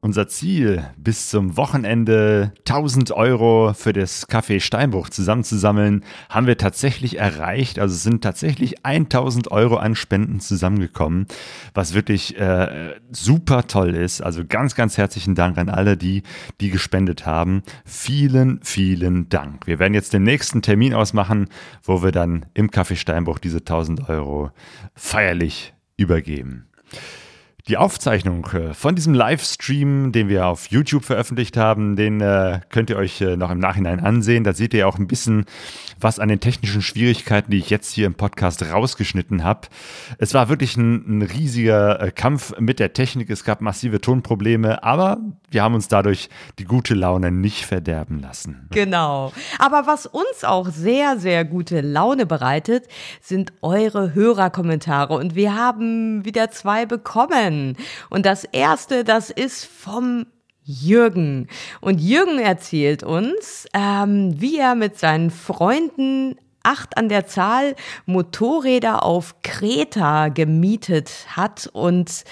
Unser Ziel, bis zum Wochenende 1000 Euro für das Café Steinbruch zusammenzusammeln, haben wir tatsächlich erreicht. Also sind tatsächlich 1000 Euro an Spenden zusammengekommen, was wirklich äh, super toll ist. Also ganz, ganz herzlichen Dank an alle, die, die gespendet haben. Vielen, vielen Dank. Wir werden jetzt den nächsten Termin ausmachen, wo wir dann im Café Steinbruch diese 1000 Euro feierlich übergeben. Die Aufzeichnung äh, von diesem Livestream, den wir auf YouTube veröffentlicht haben, den äh, könnt ihr euch äh, noch im Nachhinein ansehen. Da seht ihr auch ein bisschen was an den technischen Schwierigkeiten, die ich jetzt hier im Podcast rausgeschnitten habe. Es war wirklich ein, ein riesiger äh, Kampf mit der Technik. Es gab massive Tonprobleme, aber wir haben uns dadurch die gute Laune nicht verderben lassen. Genau. Aber was uns auch sehr, sehr gute Laune bereitet, sind eure Hörerkommentare. Und wir haben wieder zwei bekommen. Und das erste, das ist vom Jürgen. Und Jürgen erzählt uns, ähm, wie er mit seinen Freunden acht an der Zahl Motorräder auf Kreta gemietet hat und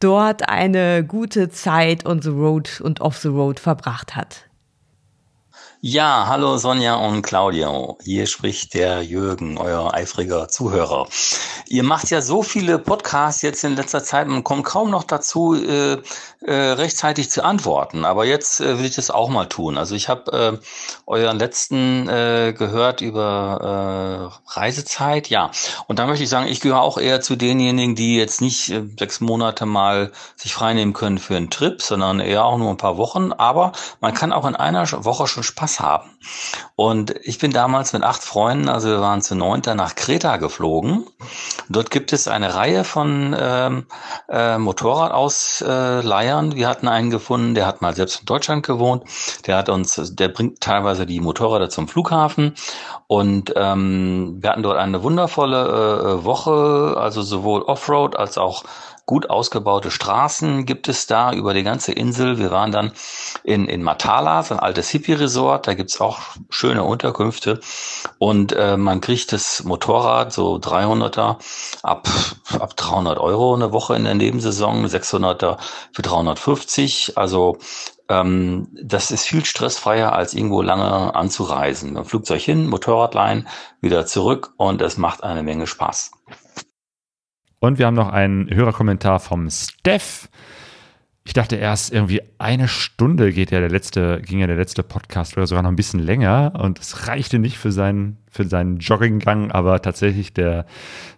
dort eine gute Zeit on the road und off the road verbracht hat. Ja, hallo Sonja und Claudio. Hier spricht der Jürgen, euer eifriger Zuhörer. Ihr macht ja so viele Podcasts jetzt in letzter Zeit, man kommt kaum noch dazu, äh, äh, rechtzeitig zu antworten. Aber jetzt äh, will ich das auch mal tun. Also ich habe äh, euren letzten äh, gehört über äh, Reisezeit, ja. Und da möchte ich sagen, ich gehöre auch eher zu denjenigen, die jetzt nicht äh, sechs Monate mal sich freinehmen können für einen Trip, sondern eher auch nur ein paar Wochen. Aber man kann auch in einer Woche schon Spaß haben. Und ich bin damals mit acht Freunden, also wir waren zu neunter, nach Kreta geflogen. Dort gibt es eine Reihe von ähm, äh, Motorradausleihern. Wir hatten einen gefunden, der hat mal selbst in Deutschland gewohnt. Der hat uns, der bringt teilweise die Motorräder zum Flughafen. Und ähm, wir hatten dort eine wundervolle äh, Woche, also sowohl Offroad als auch gut ausgebaute Straßen gibt es da über die ganze Insel. Wir waren dann in, in Matala, so ein altes Hippie-Resort. Da gibt's auch schöne Unterkünfte. Und äh, man kriegt das Motorrad, so 300er, ab, ab 300 Euro eine Woche in der Nebensaison, 600er für 350. Also ähm, das ist viel stressfreier, als irgendwo lange anzureisen. Ein Flugzeug hin, Motorrad leihen, wieder zurück und es macht eine Menge Spaß. Und wir haben noch einen Hörerkommentar vom Steph. Ich dachte erst irgendwie eine Stunde geht ja der letzte, ging ja der letzte Podcast oder sogar noch ein bisschen länger und es reichte nicht für seinen, für seinen Jogginggang, aber tatsächlich der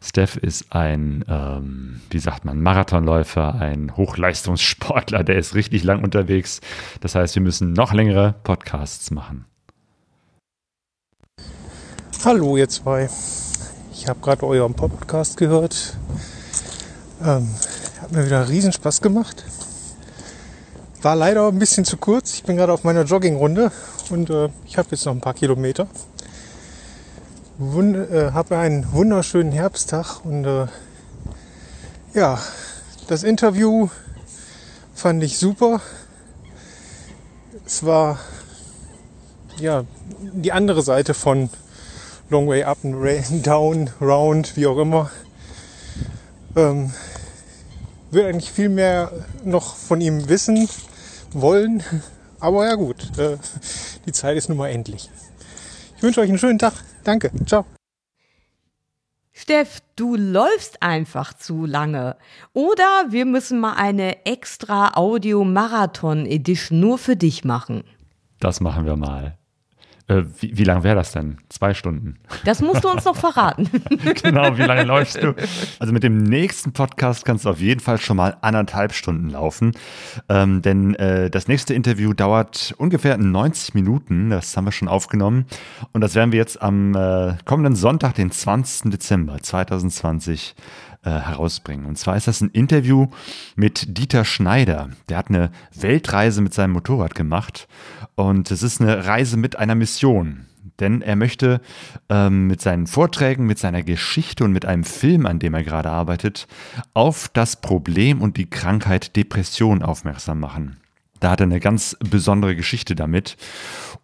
Steph ist ein, ähm, wie sagt man, Marathonläufer, ein Hochleistungssportler, der ist richtig lang unterwegs. Das heißt, wir müssen noch längere Podcasts machen. Hallo ihr zwei. Ich habe gerade euren Podcast gehört. Ähm, hat mir wieder riesen Spaß gemacht. War leider ein bisschen zu kurz. Ich bin gerade auf meiner Joggingrunde und äh, ich habe jetzt noch ein paar Kilometer. Wund äh, habe einen wunderschönen Herbsttag und äh, ja, das Interview fand ich super. Es war ja die andere Seite von Long Way Up and Down, Round, wie auch immer. Ähm, will eigentlich viel mehr noch von ihm wissen wollen. Aber ja gut, äh, die Zeit ist nun mal endlich. Ich wünsche euch einen schönen Tag. Danke. Ciao. Steff, du läufst einfach zu lange. Oder wir müssen mal eine extra Audio-Marathon-Edition nur für dich machen. Das machen wir mal. Äh, wie, wie lang wäre das denn? Zwei Stunden. Das musst du uns noch verraten. genau, wie lange läufst du? Also mit dem nächsten Podcast kannst du auf jeden Fall schon mal anderthalb Stunden laufen. Ähm, denn äh, das nächste Interview dauert ungefähr 90 Minuten. Das haben wir schon aufgenommen. Und das werden wir jetzt am äh, kommenden Sonntag, den 20. Dezember 2020 äh, herausbringen. Und zwar ist das ein Interview mit Dieter Schneider. Der hat eine Weltreise mit seinem Motorrad gemacht und es ist eine Reise mit einer Mission. Denn er möchte ähm, mit seinen Vorträgen, mit seiner Geschichte und mit einem Film, an dem er gerade arbeitet, auf das Problem und die Krankheit Depression aufmerksam machen. Da hat er eine ganz besondere Geschichte damit.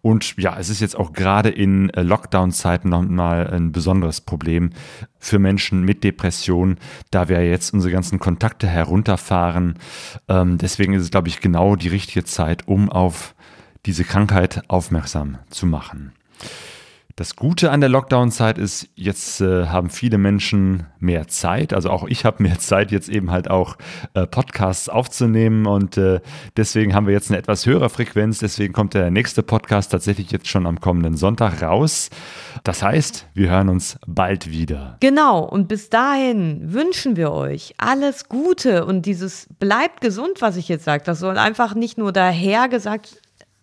Und ja, es ist jetzt auch gerade in äh, Lockdown-Zeiten nochmal ein besonderes Problem für Menschen mit Depression, da wir jetzt unsere ganzen Kontakte herunterfahren. Ähm, deswegen ist es, glaube ich, genau die richtige Zeit, um auf diese Krankheit aufmerksam zu machen. Das Gute an der Lockdown-Zeit ist, jetzt äh, haben viele Menschen mehr Zeit. Also auch ich habe mehr Zeit, jetzt eben halt auch äh, Podcasts aufzunehmen. Und äh, deswegen haben wir jetzt eine etwas höhere Frequenz. Deswegen kommt der nächste Podcast tatsächlich jetzt schon am kommenden Sonntag raus. Das heißt, wir hören uns bald wieder. Genau. Und bis dahin wünschen wir euch alles Gute und dieses bleibt gesund, was ich jetzt sage. Das soll einfach nicht nur daher gesagt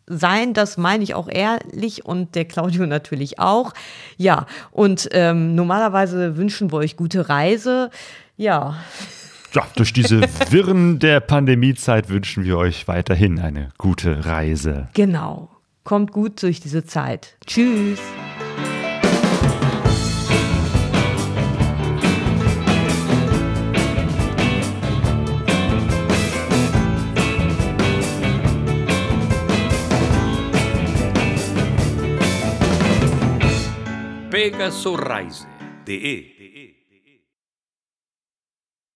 sein, das meine ich auch ehrlich und der Claudio natürlich auch. Ja, und ähm, normalerweise wünschen wir euch gute Reise. Ja. Ja, durch diese Wirren der Pandemiezeit wünschen wir euch weiterhin eine gute Reise. Genau. Kommt gut durch diese Zeit. Tschüss. Pegaso Reise.de e!